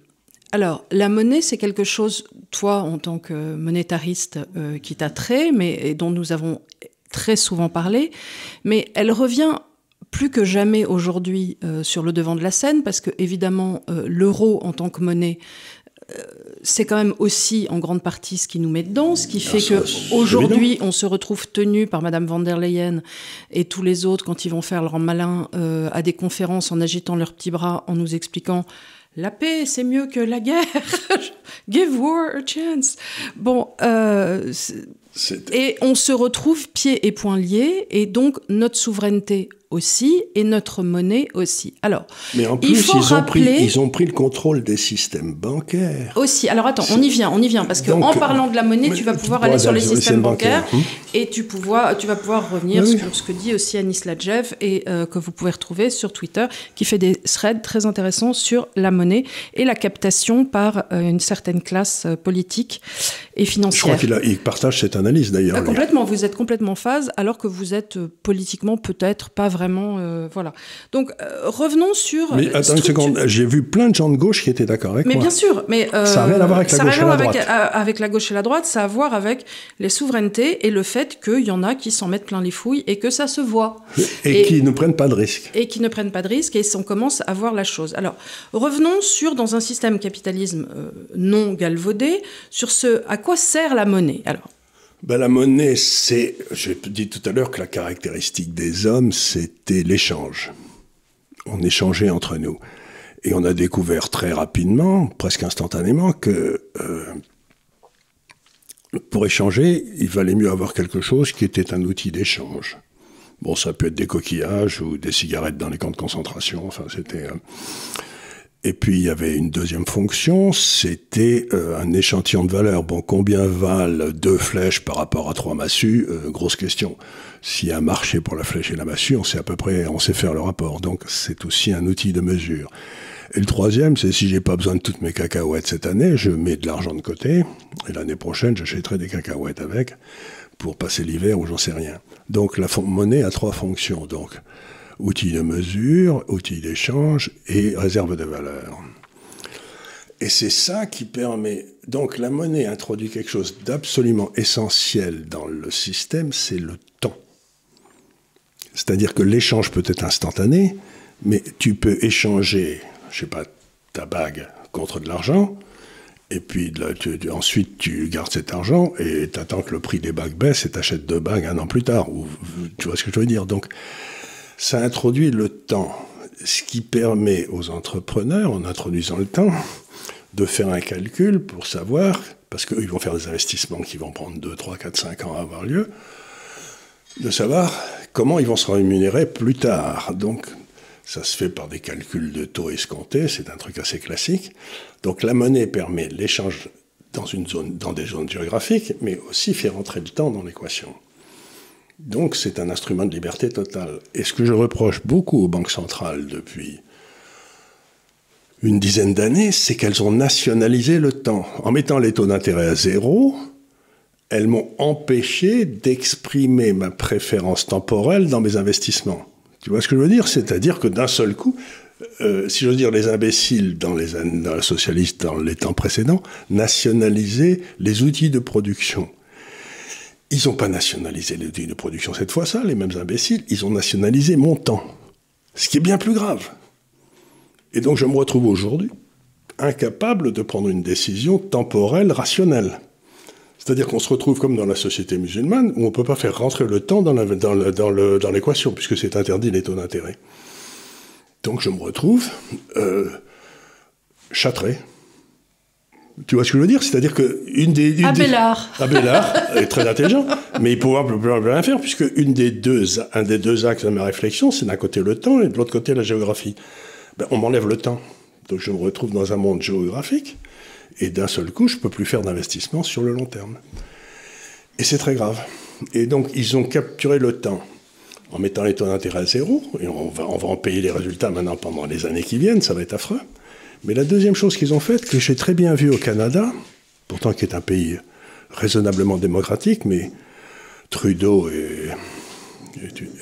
Alors, la monnaie, c'est quelque chose, toi, en tant que monétariste, qui t'a trait, mais dont nous avons très souvent parlé, mais elle revient plus que jamais aujourd'hui euh, sur le devant de la scène, parce que évidemment, euh, l'euro en tant que monnaie, euh, c'est quand même aussi en grande partie ce qui nous met dedans, ce qui fait qu'aujourd'hui, on se retrouve tenu par Madame van der Leyen et tous les autres quand ils vont faire leur malin à des conférences en agitant leurs petits bras, en nous expliquant la paix, c'est mieux que la guerre. (laughs) Give war a chance. Bon, et on se retrouve pieds et poings liés, et donc notre souveraineté aussi et notre monnaie aussi. Alors, mais en plus, ils, ont pris, ils ont pris le contrôle des systèmes bancaires. Aussi. Alors attends, on y vient, on y vient, parce qu'en parlant de la monnaie, tu vas pouvoir aller sur les systèmes bancaires, hum. et tu, pouvoir, tu vas pouvoir revenir sur ce que dit aussi Anis Ladjev et euh, que vous pouvez retrouver sur Twitter, qui fait des threads très intéressants sur la monnaie et la captation par euh, une certaine classe euh, politique et financière. Je crois qu'il partage cette analyse d'ailleurs. complètement, vous êtes complètement en phase, alors que vous êtes politiquement peut-être pas vraiment vraiment. Euh, voilà. Donc, euh, revenons sur. Mais attends une seconde, j'ai vu plein de gens de gauche qui étaient d'accord avec mais moi. Mais bien sûr, mais. Euh, ça n'a rien à voir avec la gauche et la droite. Avec, avec, la gauche et la droite, ça a à voir avec les souverainetés et le fait qu'il y en a qui s'en mettent plein les fouilles et que ça se voit. Et, qui ne prennent pas de risques. Et qui ne prennent pas de risques et on commence à voir la chose. Alors, revenons sur, dans un système capitalisme non galvaudé, sur ce à quoi sert la monnaie. Alors, ben, la monnaie, c'est, j'ai dit tout à l'heure que la caractéristique des hommes, c'était l'échange. On échangeait entre nous. Et on a découvert très rapidement, presque instantanément, que euh, pour échanger, il valait mieux avoir quelque chose qui était un outil d'échange. Bon, ça peut être des coquillages ou des cigarettes dans les camps de concentration. Enfin, c'était. Euh, et puis il y avait une deuxième fonction, c'était euh, un échantillon de valeur. Bon, combien valent deux flèches par rapport à trois massues euh, Grosse question. S'il y a un marché pour la flèche et la massue, on sait à peu près, on sait faire le rapport. Donc c'est aussi un outil de mesure. Et le troisième, c'est si j'ai pas besoin de toutes mes cacahuètes cette année, je mets de l'argent de côté, et l'année prochaine, j'achèterai des cacahuètes avec pour passer l'hiver ou j'en sais rien. Donc la monnaie a trois fonctions. Donc outils de mesure, outils d'échange et réserve de valeur. Et c'est ça qui permet. Donc la monnaie introduit quelque chose d'absolument essentiel dans le système, c'est le temps. C'est-à-dire que l'échange peut être instantané, mais tu peux échanger, je sais pas, ta bague contre de l'argent, et puis ensuite tu gardes cet argent et tu attends que le prix des bagues baisse et t'achètes deux bagues un an plus tard. Ou, tu vois ce que je veux dire? Donc ça introduit le temps, ce qui permet aux entrepreneurs, en introduisant le temps, de faire un calcul pour savoir, parce qu'ils vont faire des investissements qui vont prendre 2, 3, 4, 5 ans à avoir lieu, de savoir comment ils vont se rémunérer plus tard. Donc, ça se fait par des calculs de taux escomptés, c'est un truc assez classique. Donc, la monnaie permet l'échange dans, une zone, dans des zones géographiques, mais aussi fait rentrer le temps dans l'équation. Donc c'est un instrument de liberté totale. Et ce que je reproche beaucoup aux banques centrales depuis une dizaine d'années, c'est qu'elles ont nationalisé le temps. En mettant les taux d'intérêt à zéro, elles m'ont empêché d'exprimer ma préférence temporelle dans mes investissements. Tu vois ce que je veux dire? C'est-à-dire que d'un seul coup, euh, si j'ose dire, les imbéciles dans les, dans socialistes dans les temps précédents nationalisaient les outils de production. Ils n'ont pas nationalisé les de production cette fois, ça, les mêmes imbéciles, ils ont nationalisé mon temps. Ce qui est bien plus grave. Et donc je me retrouve aujourd'hui incapable de prendre une décision temporelle rationnelle. C'est-à-dire qu'on se retrouve comme dans la société musulmane, où on ne peut pas faire rentrer le temps dans l'équation, puisque c'est interdit les taux d'intérêt. Donc je me retrouve euh, châtré. Tu vois ce que je veux dire? C'est-à-dire que une des... Une Abélard. (laughs) Abélard est très intelligent, mais il pourra plus rien faire, puisque une des deux, un des deux axes de ma réflexion, c'est d'un côté le temps et de l'autre côté la géographie. Ben, on m'enlève le temps. Donc je me retrouve dans un monde géographique et d'un seul coup, je ne peux plus faire d'investissement sur le long terme. Et c'est très grave. Et donc, ils ont capturé le temps en mettant les taux d'intérêt à zéro, et on va, on va en payer les résultats maintenant pendant les années qui viennent, ça va être affreux. Mais la deuxième chose qu'ils ont faite, que j'ai très bien vu au Canada, pourtant qui est un pays raisonnablement démocratique, mais Trudeau est,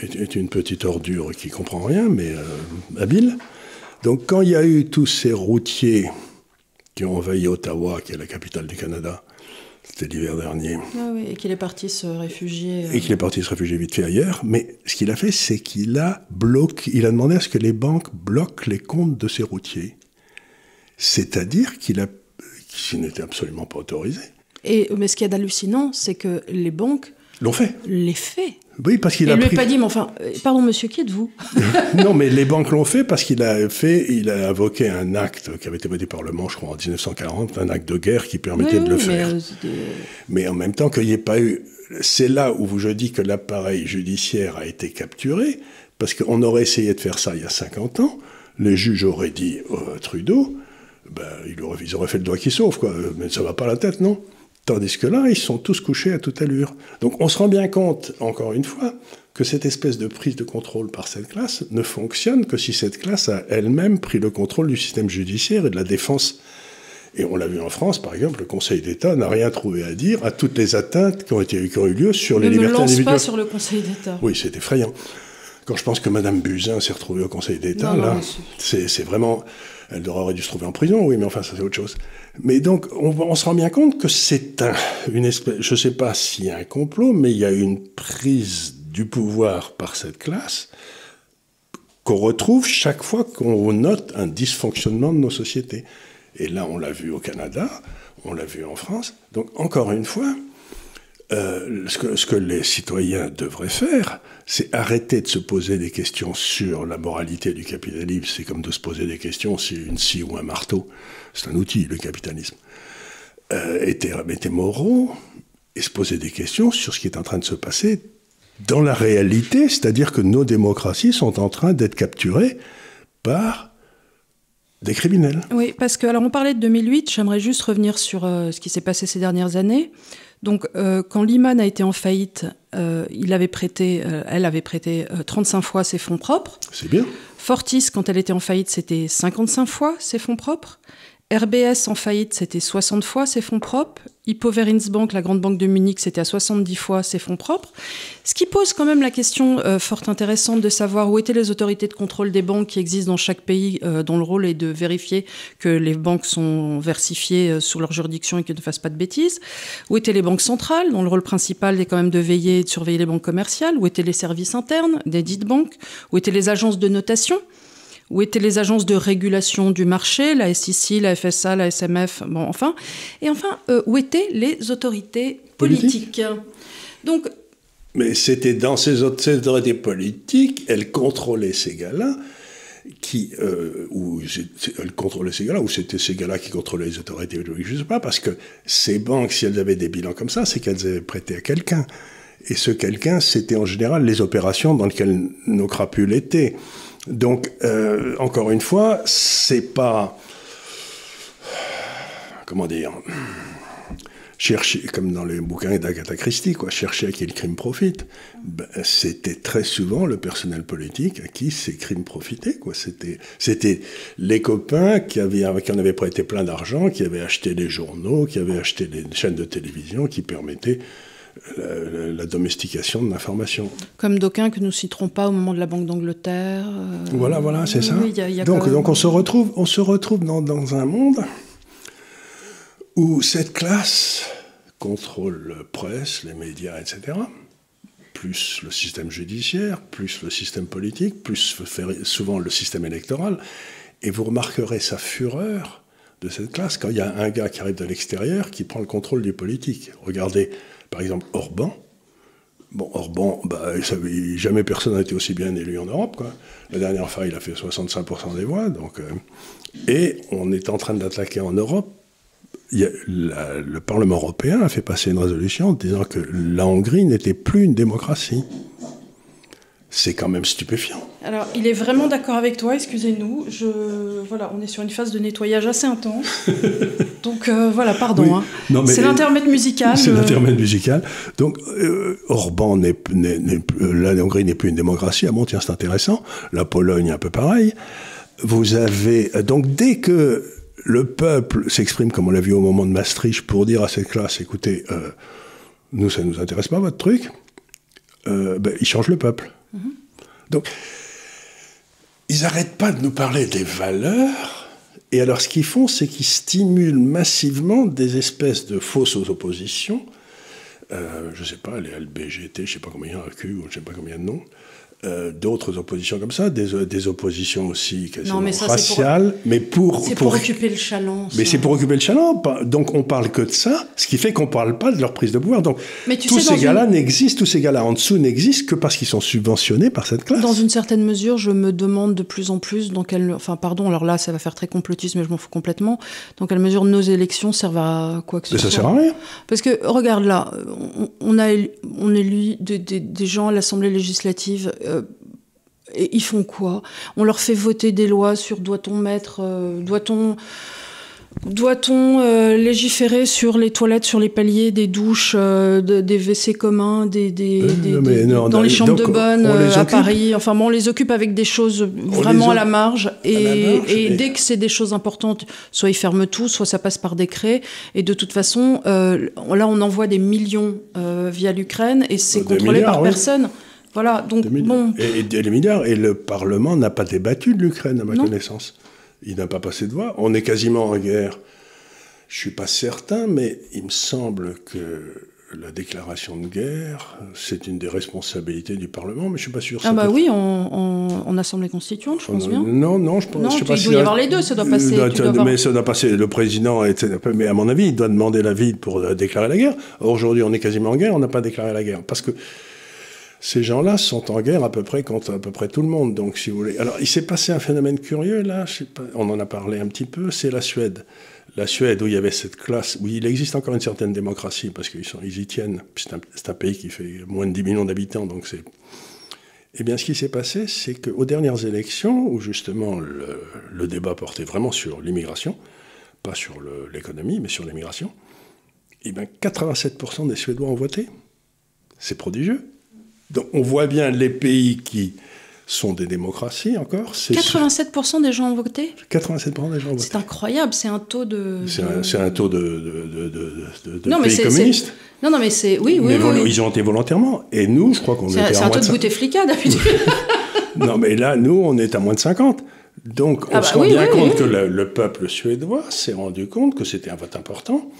est, une petite ordure qui comprend rien, mais euh, habile. Donc quand il y a eu tous ces routiers qui ont envahi Ottawa, qui est la capitale du Canada. C'était l'hiver dernier. Ah oui, et qu'il est parti se réfugier. Et qu'il est parti se réfugier vite fait ailleurs. Mais ce qu'il a fait, c'est qu'il a bloqué, il a demandé à ce que les banques bloquent les comptes de ces routiers. C'est-à-dire qu'il a, qu'il n'était absolument pas autorisé. Et, mais ce qui est hallucinant, c'est que les banques l'ont fait. Les fait. Oui, parce qu'il a. Lui a pas dit, mais enfin, euh, pardon, monsieur, qui êtes-vous? (laughs) Non, mais les banques l'ont fait parce qu'il a fait, il a invoqué un acte qui avait été voté par le Parlement, je crois, en 1940, un acte de guerre qui permettait de le faire. Euh, mais, en même temps qu'il n'y ait pas eu. C'est là où je dis que l'appareil judiciaire a été capturé, parce qu'on aurait essayé de faire ça il y a 50 ans. Les juges auraient dit à Trudeau, ben, ils auraient fait le doigt qui sauve, quoi. Mais ça va pas la tête, non? Tandis que là, ils sont tous couchés à toute allure. Donc on se rend bien compte, encore une fois, que cette espèce de prise de contrôle par cette classe ne fonctionne que si cette classe a elle-même pris le contrôle du système judiciaire et de la défense. Et on l'a vu en France, par exemple, le Conseil d'État n'a rien trouvé à dire à toutes les atteintes qui ont, été, qui ont eu lieu sur les libertés individuelles. Ne lance pas sur le Conseil d'État. Oui, c'est effrayant. Quand je pense que Mme Buzyn s'est retrouvée au Conseil d'État, là, c'est vraiment... Elle aurait dû se trouver en prison, oui, mais enfin, ça c'est autre chose. Mais donc, on, se rend bien compte que c'est un, une espèce, je ne sais pas s'il y a un complot, mais il y a une prise du pouvoir par cette classe qu'on retrouve chaque fois qu'on note un dysfonctionnement de nos sociétés. Et là, on l'a vu au Canada, on l'a vu en France. Donc, encore une fois, euh, ce, que, ce, que, les citoyens devraient faire, c'est arrêter de se poser des questions sur la moralité du capitalisme. C'est comme de se poser des questions si une scie ou un marteau, c'est un outil, le capitalisme, euh, étaient, étaient moraux, et se poser des questions sur ce qui est en train de se passer dans la réalité, c'est-à-dire que nos démocraties sont en train d'être capturées par des criminels. Oui, parce que, alors on parlait de 2008, j'aimerais juste revenir sur euh, ce qui s'est passé ces dernières années. Donc, euh, quand Lehman a été en faillite, euh, il avait prêté, euh, elle avait prêté 35 fois ses fonds propres. C'est bien. Fortis, quand elle était en faillite, c'était 55 fois ses fonds propres. RBS en faillite, c'était 60 fois ses fonds propres. Hippo Bank, la grande banque de Munich, c'était à 70 fois ses fonds propres. Ce qui pose quand même la question euh, fort intéressante de savoir où étaient les autorités de contrôle des banques qui existent dans chaque pays, euh, dont le rôle est de vérifier que les banques sont versifiées euh, sous leur juridiction et qu'elles ne fassent pas de bêtises. Où étaient les banques centrales, dont le rôle principal est quand même de veiller et de surveiller les banques commerciales? Où étaient les services internes des dites banques? Où étaient les agences de notation? Où étaient les agences de régulation du marché, la SIC, la FSA, la SMF, bon, enfin. Et enfin, euh, où étaient les autorités politiques Donc. Mais c'était dans ces autorités politiques, elles contrôlaient ces gars-là, qui, euh, ou elles contrôlaient ces gars-là, ou c'était ces gars-là qui contrôlaient les autorités je ne sais pas, parce que ces banques, si elles avaient des bilans comme ça, c'est qu'elles avaient prêté à quelqu'un. Et ce quelqu'un, c'était en général les opérations dans lesquelles nos crapules étaient. Donc, euh, encore une fois, c'est pas. Comment dire chercher, comme dans les bouquins d'Agatha Christie, quoi, chercher à qui le crime profite, ben, c'était très souvent le personnel politique à qui ces crimes profitaient. Quoi. C'était, c'était les copains qui, avaient, qui en avaient prêté plein d'argent, qui avaient acheté des journaux, qui avaient acheté des chaînes de télévision qui permettaient la, domestication de l'information. Comme d'aucuns que nous citerons pas au moment de la Banque d'Angleterre. Euh, voilà, voilà, c'est ça. donc, donc on se retrouve, on se retrouve dans, dans, un monde où cette classe contrôle la presse, les médias, etc., plus le système judiciaire, plus le système politique, plus souvent le système électoral, et vous remarquerez sa fureur de cette classe quand il y a un gars qui arrive de l'extérieur qui prend le contrôle du politique. Regardez, par exemple, Orban. Bon, Orban, bah, jamais personne n'a été aussi bien élu en Europe. La dernière fois, il a fait 65% des voix. Euh, et on est en train d'attaquer en Europe. le Parlement européen a fait passer une résolution disant que la Hongrie n'était plus une démocratie c'est quand même stupéfiant. Alors, il est vraiment d'accord avec toi, excusez-nous. Je... Voilà, on est sur une phase de nettoyage assez intense. (laughs) Donc, euh, voilà, pardon. Hein. C'est l'intermède musical. C'est euh. l'intermède musical. Donc, euh, Orban n'est, la Hongrie n'est plus une démocratie. Ah bon, tiens, c'est intéressant. La Pologne, un peu pareil. Vous avez. Donc, dès que le peuple s'exprime, comme on l'a vu au moment de Maastricht, pour dire à cette classe écoutez, nous, ça ne nous intéresse pas, votre truc, ben, il change le peuple. Donc, ils n'arrêtent pas de nous parler des valeurs. Et alors, ce qu'ils font, c'est qu'ils stimulent massivement des espèces de fausses oppositions. Euh, je ne sais pas, les LBGT, je ne sais pas combien, Q, je ne sais pas combien de noms. Euh, d'autres oppositions comme ça, des, des oppositions aussi quasiment mais raciales, mais pour... C'est pour, occuper le chaland. Mais c'est pour occuper le chaland, donc on parle que de ça, ce qui fait qu'on ne parle pas de leur prise de pouvoir. Donc tous ces gars-là n'existent, tous ces gars-là en dessous n'existent que parce qu'ils sont subventionnés par cette classe. Dans une certaine mesure, je me demande de plus en plus dans quelle... Enfin pardon, alors là ça va faire très complotiste, mais je m'en fous complètement. Dans quelle mesure nos élections servent à quoi que ce mais soit Ça sert à rien. Parce que regarde là, on, a on élu des, des gens à l'Assemblée législative euh, et ils font quoi? On leur fait voter des lois sur doit-on mettre, euh, doit-on, doit-on euh, légiférer sur les toilettes, sur les paliers des douches, des WC communs, des, des, dans les chambres de bonne à Paris. Enfin bon, on les occupe avec des choses vraiment à la marge. Et, dès que c'est des choses importantes, soit ils ferment tout, soit ça passe par décret. Et de toute façon, là, on envoie des millions via l'Ukraine et c'est contrôlé par personne. Voilà, donc bon. Et, et, les milliards, et le Parlement n'a pas débattu de l'Ukraine, à ma connaissance. Il n'a pas passé de voix. On est quasiment en guerre. Je suis pas certain, mais il me semble que la déclaration de guerre, c'est une des responsabilités du Parlement, mais je suis pas sûr. Ah bah oui, en, assemblée constituante, je pense bien. Non, non, je pense. Non, je sais pas il doit y avoir les deux, ça doit passer. Mais ça doit passer. Le président, mais à mon avis, il doit demander l'avis pour déclarer la guerre. Aujourd'hui, on est quasiment en guerre, on n'a pas déclaré la guerre, parce que ces gens-là sont en guerre à peu près contre à peu près tout le monde. Donc, si vous voulez. Alors, il s'est passé un phénomène curieux là. On en a parlé un petit peu. C'est la Suède. La Suède où il y avait cette classe, où il existe encore une certaine démocratie parce qu'ils y tiennent. C'est un, un, pays qui fait moins de 10 millions d'habitants, donc c'est. Eh bien, ce qui s'est passé, c'est qu'aux dernières élections, où justement le, le, débat portait vraiment sur l'immigration, pas sur l'économie, mais sur l'immigration, eh bien, 87% des Suédois ont voté. C'est prodigieux. Donc on voit bien les pays qui sont des démocraties encore. 87% des gens ont voté 87% des gens ont voté. C'est incroyable, c'est un taux de... C'est un, taux de, de, de, de non, pays communistes. Non, non, mais c'est... Oui, oui, oui, Ils ont été volontairement. Et nous, je crois qu'on était à C'est un taux de Bouteflika, d'habitude. (laughs) non, mais là, nous, on est à moins de 50. Donc, on ah se bah rend bien compte que le, peuple suédois s'est rendu compte que c'était un vote important.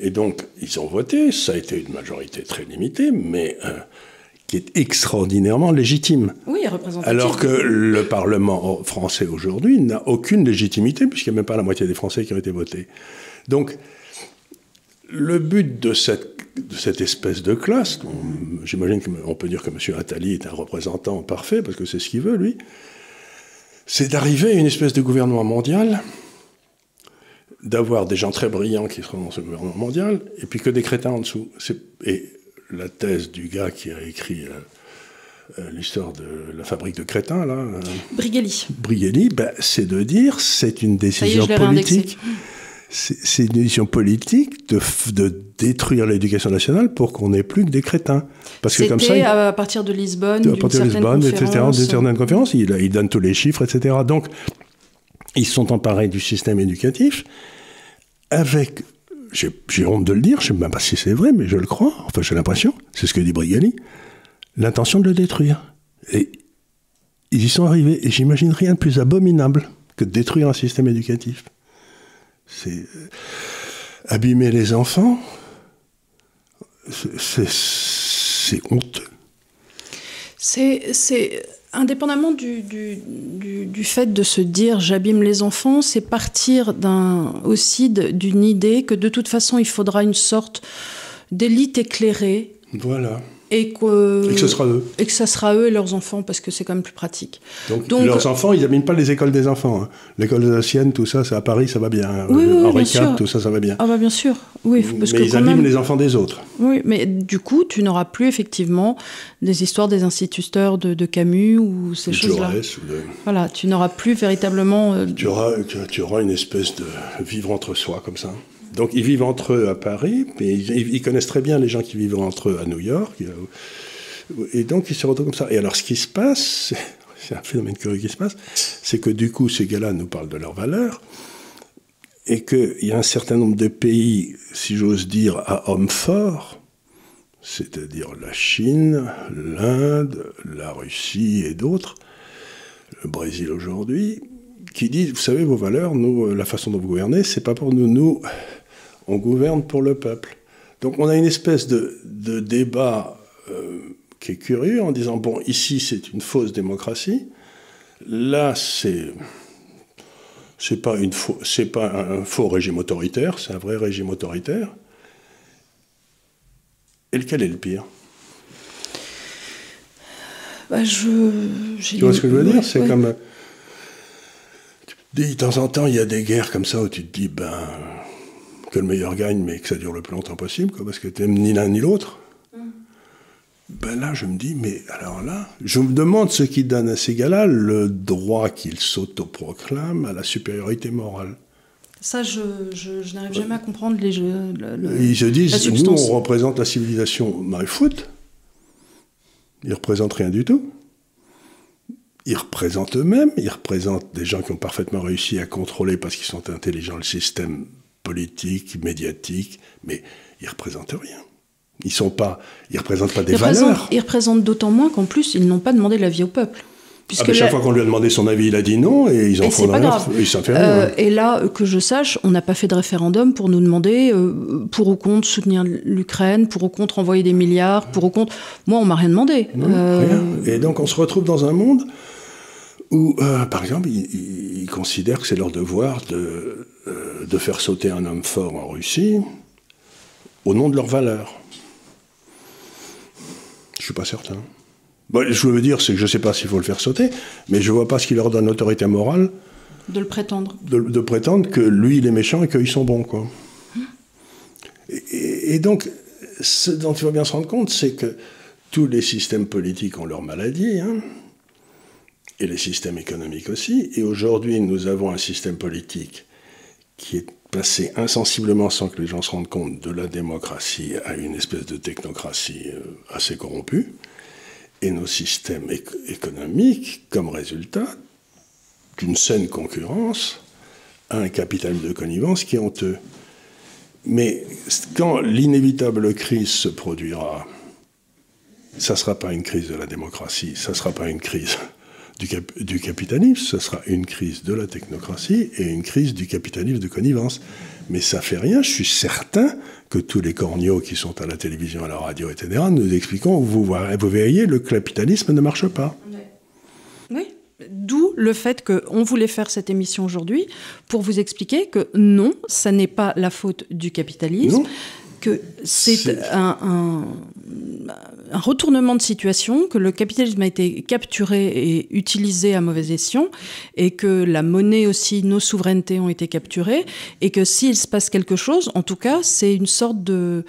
Et donc, ils ont voté. Ça a été une majorité très limitée, mais... Euh, qui est extraordinairement légitime. Oui, représentatif. Alors que le Parlement français aujourd'hui n'a aucune légitimité, puisqu'il n'y a même pas la moitié des Français qui ont été votés. Donc, le but de cette, de cette espèce de classe, j'imagine qu'on peut dire que M. Attali est un représentant parfait, parce que c'est ce qu'il veut, lui, c'est d'arriver à une espèce de gouvernement mondial, d'avoir des gens très brillants qui seront dans ce gouvernement mondial, et puis que des crétins en dessous. Et la thèse du gars qui a écrit euh, euh, l'histoire de la fabrique de crétins, là. Euh, Brigelli. ben, c'est de dire c'est une décision politique. C'est une décision politique de, de détruire l'éducation nationale pour qu'on n'ait plus que des crétins. Parce que comme ça. à partir de Lisbonne, à partir de Lisbonne, etc., d'une conférence, il, il donne tous les chiffres, etc. Donc, ils sont emparés du système éducatif avec j'ai honte de le dire, je ne sais même pas si c'est vrai, mais je le crois, enfin j'ai l'impression, c'est ce que dit Brigali, l'intention de le détruire. Et ils y sont arrivés, et j'imagine rien de plus abominable que de détruire un système éducatif. C'est euh, abîmer les enfants, c'est honteux. C'est indépendamment du, du, fait de se dire j'abîme les enfants, c'est partir aussi d'une idée que de toute façon il faudra une sorte d'élite éclairée. Voilà. Et que, et que, ce sera eux. Et que ça sera eux et leurs enfants, parce que c'est quand même plus pratique. Donc, leurs enfants, ils n'abîment pas les écoles des enfants. Hein. L'école de la sienne, tout ça, c'est à Paris, ça va bien. Oui, oui, Henri IV, tout ça, ça va bien. Ah bah bien sûr, oui. Parce mais ils abîment les enfants des autres. Oui, mais du coup, tu n'auras plus effectivement des histoires des instituteurs de, de Camus ou ces choses-là. De... Voilà, tu n'auras plus véritablement... Euh, tu, auras, tu auras une espèce de vivre entre soi, comme ça. Donc ils vivent entre eux à Paris, mais ils, connaissent très bien les gens qui vivent entre eux à New York. Et donc ils se retrouvent comme ça. Et alors ce qui se passe, (laughs) c'est un phénomène curieux qui se passe, c'est que du coup ces gars-là nous parlent de leurs valeurs, et qu'il y a un certain nombre de pays, si j'ose dire, à hommes forts, c'est-à-dire la Chine, l'Inde, la Russie et d'autres, le Brésil aujourd'hui, qui disent, vous savez, vos valeurs, nous, la façon dont vous gouvernez, c'est pas pour nous, nous, on gouverne pour le peuple. Donc on a une espèce de, débat euh, qui est curieux en disant, bon, ici c'est une fausse démocratie, là c'est... C'est pas, une c'est pas un faux régime autoritaire, c'est un vrai régime autoritaire. Et lequel est le pire? Bah, je, Tu vois ce que je veux dire? C'est comme. De temps en temps, il y a des guerres comme ça où tu te dis, ben, que le meilleur gagne, mais que ça dure le plus longtemps possible, quoi, parce que tu n'aimes ni l'un ni l'autre. Mm. Ben là, je me dis, mais alors là, je me demande ce qui donne à ces gars-là le droit qu'ils s'autoproclament à la supériorité morale. Ça, je, je, n'arrive jamais à comprendre les jeux. Ils se disent, nous, on représente la civilisation. Mais foot, ils représentent rien du tout. Ils représentent eux-mêmes, ils représentent des gens qui ont parfaitement réussi à contrôler, parce qu'ils sont intelligents, le système politique, médiatique, mais ils représentent rien. Ils sont pas, ils représentent pas des valeurs. Ils représentent d'autant moins qu'en plus ils n'ont pas demandé l'avis au peuple. Puisque ah chaque fois qu'on lui a demandé son avis, il a dit non et ils en font pas grave. Et, ça fait rien. Euh, et là, que je sache, on n'a pas fait de référendum pour nous demander euh, pour ou contre soutenir l'Ukraine, pour ou contre envoyer des milliards, pour ou contre. Moi, on m'a rien demandé. Euh, rien. Et donc, on se retrouve dans un monde où, par exemple, ils, ils considèrent que c'est leur devoir de euh, de faire sauter un homme fort en Russie au nom de leurs valeurs. Je ne suis pas certain. je veux dire, c'est que je ne sais pas s'il faut le faire sauter, mais je ne vois pas ce qui leur donne l'autorité morale. De le prétendre. De, prétendre que lui, il est méchant et qu'ils sont bons, quoi. Et, donc, ce dont il faut bien se rendre compte, c'est que tous les systèmes politiques ont leur maladie, hein, et les systèmes économiques aussi. Et aujourd'hui, nous avons un système politique qui est passé insensiblement sans que les gens se rendent compte de la démocratie à une espèce de technocratie euh, assez corrompue, et nos systèmes économiques, comme résultat d'une saine concurrence, à un capitalisme de connivence qui est honteux. Mais quand l'inévitable crise se produira, ça ne sera pas une crise de la démocratie, ça ne sera pas une crise du, capitalisme, ce sera une crise de la technocratie et une crise du capitalisme de connivence. Mais ça fait rien, je suis certain que tous les corneaux qui sont à la télévision, à la radio, etc., nous expliquons, vous, vous verriez, le capitalisme ne marche pas. Oui. D'où le fait qu'on voulait faire cette émission aujourd'hui pour vous expliquer que non, ça n'est pas la faute du capitalisme, que c'est un, un retournement de situation, que le capitalisme a été capturé et utilisé à mauvais escient, et que la monnaie aussi, nos souverainetés ont été capturées, et que s'il se passe quelque chose, en tout cas, c'est une sorte de,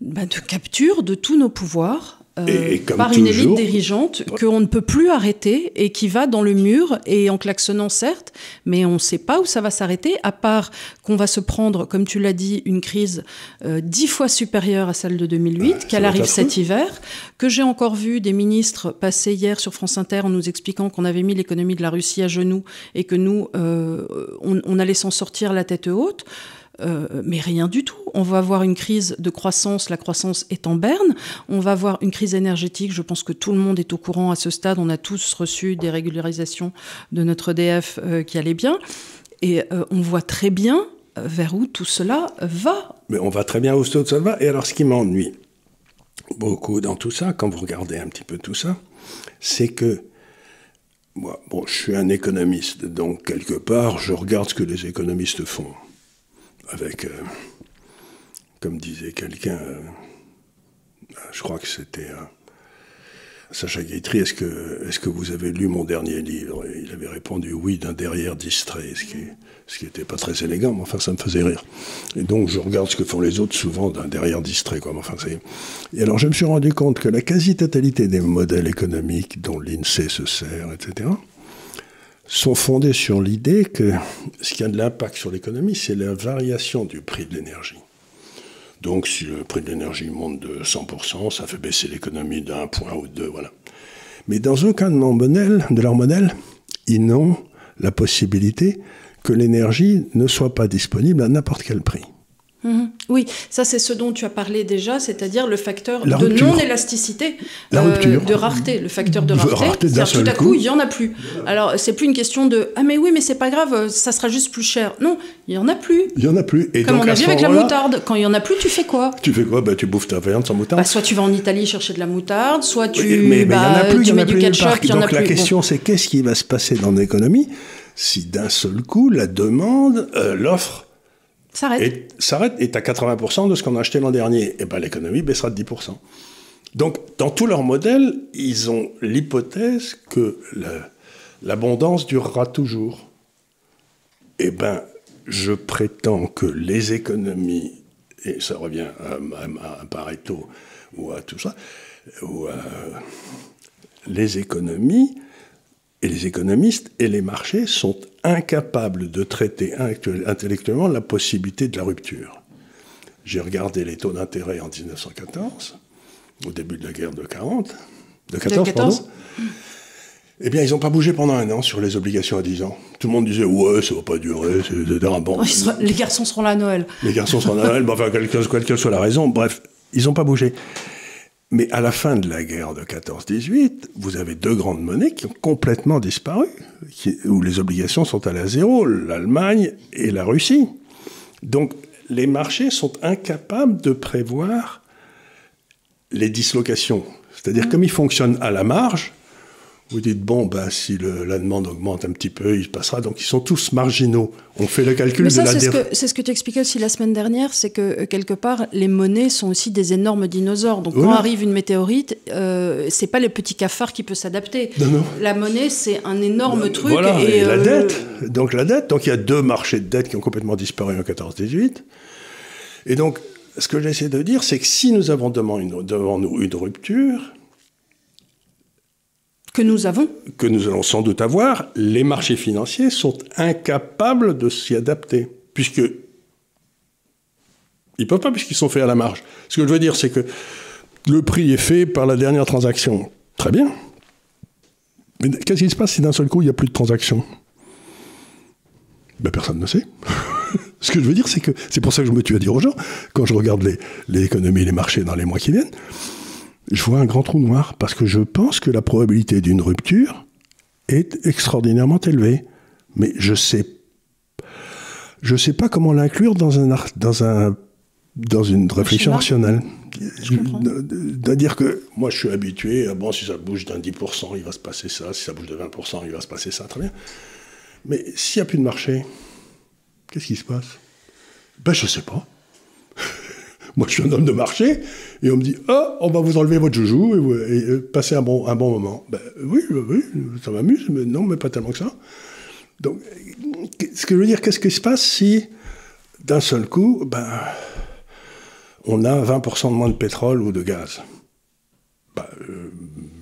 bah, de capture de tous nos pouvoirs euh, par une élite dirigeante qu'on ne peut plus arrêter et qui va dans le mur et en klaxonnant certes, mais on ne sait pas où ça va s'arrêter, à part qu'on va se prendre, comme tu l'as dit, une crise euh, dix fois supérieure à celle de 2008, qu'elle arrive cet hiver, que j'ai encore vu des ministres passer hier sur France Inter en nous expliquant qu'on avait mis l'économie de la Russie à genoux et que nous, euh, on allait s'en sortir la tête haute. Euh, mais rien du tout. On va avoir une crise de croissance, la croissance est en berne. On va avoir une crise énergétique, je pense que tout le monde est au courant à ce stade. On a tous reçu des régularisations de notre EDF euh, qui allaient bien. Et euh, on voit très bien vers où tout cela va. Mais on va très bien où tout cela va. Et alors ce qui m'ennuie beaucoup dans tout ça, quand vous regardez un petit peu tout ça, c'est que moi, bon, je suis un économiste, donc quelque part, je regarde ce que les économistes font. Avec, euh, comme disait quelqu'un, euh, je crois que c'était euh, Sacha Guitry, est-ce que, est que vous avez lu mon dernier livre? Il avait répondu oui d'un derrière distrait, ce qui, ce qui n'était pas très élégant, mais enfin ça me faisait rire. Et donc je regarde ce que font les autres, souvent d'un derrière distrait. Quoi. Enfin, et alors je me suis rendu compte que la quasi-totalité des modèles économiques dont l'INSEE se sert, etc., sont fondés sur l'idée que ce qui a de l'impact sur l'économie, c'est la variation du prix de l'énergie. Donc si le prix de l'énergie monte de 100%, ça fait baisser l'économie d'un point ou deux, voilà. Mais dans aucun de, modèles, de leurs modèles, ils n'ont la possibilité que l'énergie ne soit pas disponible à n'importe quel prix. Mhm. Oui, ça c'est ce dont tu as parlé déjà, c'est-à-dire le facteur de non-élasticité, euh, de rareté, le facteur de rareté. tout à coup, il y en a plus. Alors c'est plus une question de ah mais oui mais c'est pas grave, ça sera juste plus cher. Non, il y en a plus. Il y en a plus. Et Comme on a vu avec la moutarde, quand il y en a plus, tu fais quoi? Tu fais quoi? Bah, tu bouffes ta viande sans moutarde. Bah, soit tu vas en Italie chercher de la moutarde, soit tu, mais, mais, y en a plus, tu mets du ketchup. Il y en a plus. Donc la question c'est qu'est-ce qui va se passer dans l'économie si d'un seul coup la demande, euh, l'offre S'arrête. Et à 80% de ce qu'on a acheté l'an dernier. Et eh ben l'économie baissera de 10%. Donc, dans tous leurs modèles, ils ont l'hypothèse que l'abondance durera toujours. Eh bien, je prétends que les économies, et ça revient à, à, Pareto ou à tout ça, ou les économies et les économistes et les marchés sont incapables de traiter intellectuellement la possibilité de la rupture. J'ai regardé les taux d'intérêt en 1914, au début de la guerre de 40, de 14, pardon. Eh bien, ils n'ont pas bougé pendant un an sur les obligations à 10 ans. Tout le monde disait, ouais, ça va pas durer, c'est bon. les garçons seront là à Noël. Les garçons seront là à Noël, bon, enfin, quelle que soit la raison, bref, ils n'ont pas bougé. Mais à la fin de la guerre de 14-18, vous avez deux grandes monnaies qui ont complètement disparu, où les obligations sont à zéro, l'Allemagne et la Russie. Donc les marchés sont incapables de prévoir les dislocations. C'est-à-dire, comme ils fonctionnent à la marge, vous dites, bon, ben, si la demande augmente un petit peu, il se passera. Donc, ils sont tous marginaux. On fait le calcul de la c'est ce, ce que tu expliquais aussi la semaine dernière, c'est que euh, quelque part, les monnaies sont aussi des énormes dinosaures. Donc, quand arrive une météorite, euh, c'est pas les petits cafards qui peuvent s'adapter. La monnaie, c'est un énorme truc. Voilà, et, la euh, dette. Donc, la dette. Donc, il y a deux marchés de dette qui ont complètement disparu en 14-18. Et donc, ce que j'essaie de dire, c'est que si nous avons devant, devant nous une rupture, que nous avons Que nous allons sans doute avoir, les marchés financiers sont incapables de s'y adapter, puisque ils peuvent pas puisqu'ils sont faits à la marge. Ce que je veux dire, c'est que le prix est fait par la dernière transaction. Très bien. Mais qu'est-ce qui se passe si d'un seul coup, il n'y a plus de transaction ben, Personne ne sait. (laughs) Ce que je veux dire, c'est que c'est pour ça que je me tue à dire aux gens, quand je regarde les, les économies et les marchés dans les mois qui viennent, je vois un grand trou noir parce que je pense que la probabilité d'une rupture est extraordinairement élevée. Mais je sais, je sais pas comment l'inclure dans un, dans un, dans une réflexion rationnelle. C'est-à-dire que moi, je suis habitué, bon, si ça bouge d'un 10%, il va se passer ça, si ça bouge de 20%, il va se passer ça, très bien. Mais s'il n'y a plus de marché, qu'est-ce qui se passe? Ben, je ne sais pas. Moi, je suis un homme de marché, et on me dit Ah, on va vous enlever votre joujou et, passer un bon, un bon moment. Ben, oui, oui, ça m'amuse, mais non, mais pas tellement que ça. Donc, ce que je veux dire, qu'est-ce qui se passe si, d'un seul coup, ben, on a 20% de moins de pétrole ou de gaz? Ben, euh,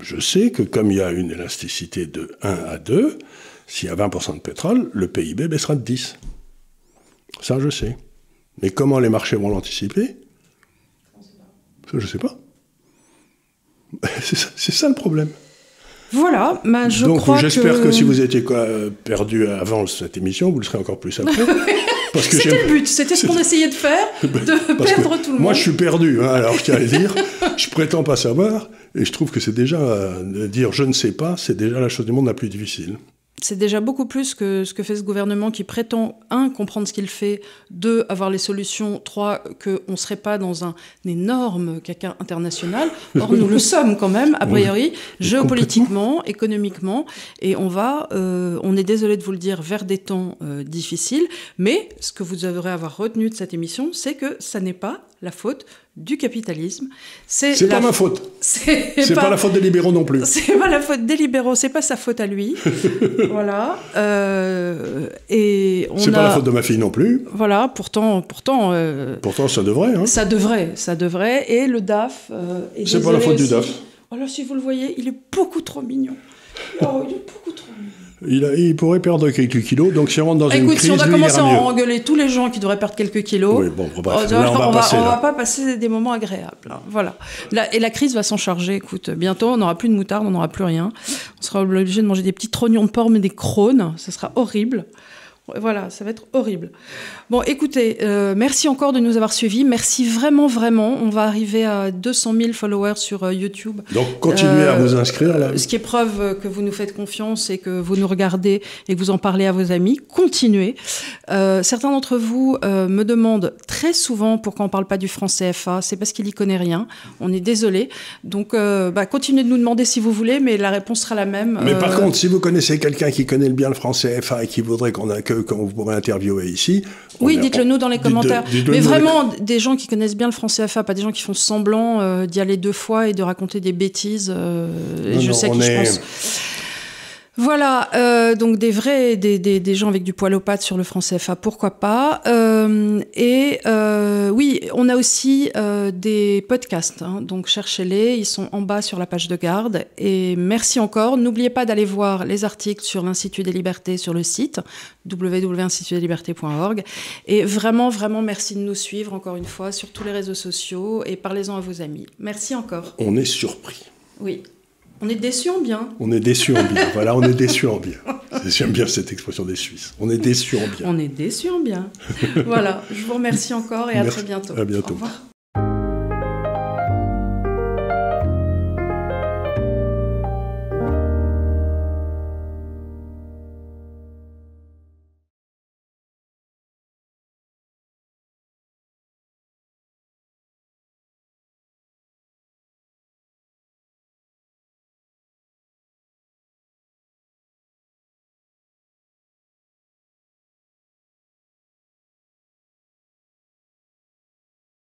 Je sais que comme il y a une élasticité de 1 à 2, s'il y a 20% de pétrole, le PIB baissera de 10. Ça, je sais. Mais comment les marchés vont l'anticiper? Je sais pas. (laughs) C'est ça, le problème. Voilà, ben je Donc, crois j'espère que... si vous étiez perdu avant cette émission, vous le serez encore plus après. (laughs) c'était le but, c'était ce qu'on essayait de faire, (laughs) de perdre tout le monde. Moi, je suis perdu, hein, alors je tiens à le dire. je prétends pas savoir, et je trouve que c'est déjà, de dire je ne sais pas, c'est déjà la chose du monde la plus difficile. C'est déjà beaucoup plus que ce que fait ce gouvernement qui prétend, un, comprendre ce qu'il fait, deux, avoir les solutions, trois, qu'on ne serait pas dans un énorme caca international. Or, nous le (laughs) sommes quand même, a priori, géopolitiquement, économiquement, et on va, euh, on est désolé de vous le dire, vers des temps euh, difficiles, mais ce que vous devrez avoir retenu de cette émission, c'est que ça n'est pas la faute du capitalisme. C'est pas ma faute. (laughs) C'est pas, pas, la faute des libéraux non plus. C'est pas la faute des libéraux, c'est pas sa faute à lui. (laughs) voilà. Euh, et c'est pas la faute de ma fille non plus. Voilà. Pourtant, pourtant. Euh, pourtant, ça devrait. Hein. Ça devrait, ça devrait. Et le DAF. Euh, c'est pas la faute du DAF. Alors, si vous le voyez, il est beaucoup trop mignon. Oh, il est beaucoup trop mignon. Il, pourrait perdre quelques kilos, donc si on rentre dans une crise, si on va commencer à engueuler tous les gens qui devraient perdre quelques kilos, oui, bon, on, va, va, pas passer des moments agréables. Hein. Voilà. et la crise va s'en charger. Écoute, bientôt, on n'aura plus de moutarde, on n'aura plus rien. On sera obligé de manger des petits trognons de porc, mais des crônes. Ça sera horrible. Voilà, ça va être horrible. Bon, écoutez, euh, merci encore de nous avoir suivis. Merci vraiment, vraiment. On va arriver à 200 000 followers sur euh, YouTube. Donc, continuez à vous inscrire là. Ce qui est preuve que vous nous faites confiance et que vous nous regardez et que vous en parlez à vos amis. Continuez. Euh, certains d'entre vous me demandent très souvent pourquoi on ne parle pas du franc CFA. C'est parce qu'il n'y connaît rien. On est désolé. Donc, bah, continuez de nous demander si vous voulez, mais la réponse sera la même. Mais par contre, si vous connaissez quelqu'un qui connaît bien le franc CFA et qui voudrait qu'on a que vous pourrez interviewer ici. Oui, dites-le nous dans les commentaires. Mais vraiment, des gens qui connaissent bien le franc CFA, pas des gens qui font semblant euh, d'y aller deux fois et de raconter des bêtises. Euh, et je sais qui je pense. Voilà, euh, donc des vrais, des, des, des, gens avec du poil aux pattes sur le franc CFA, pourquoi pas. Euh, et euh, oui, on a aussi des podcasts, hein, donc cherchez-les, ils sont en bas sur la page de garde. Et merci encore. N'oubliez pas d'aller voir les articles sur l'Institut des libertés sur le site www.institutdeslibertés.org. Et vraiment, vraiment merci de nous suivre encore une fois sur tous les réseaux sociaux et parlez-en à vos amis. Merci encore. On est surpris. Oui. On est déçu en bien. On est déçu en bien. voilà, on est déçu en bien. (laughs) J'aime bien cette expression des Suisses. On est déçu en bien. On est déçu en bien. voilà, je vous remercie encore et à très bientôt. À bientôt. Au revoir.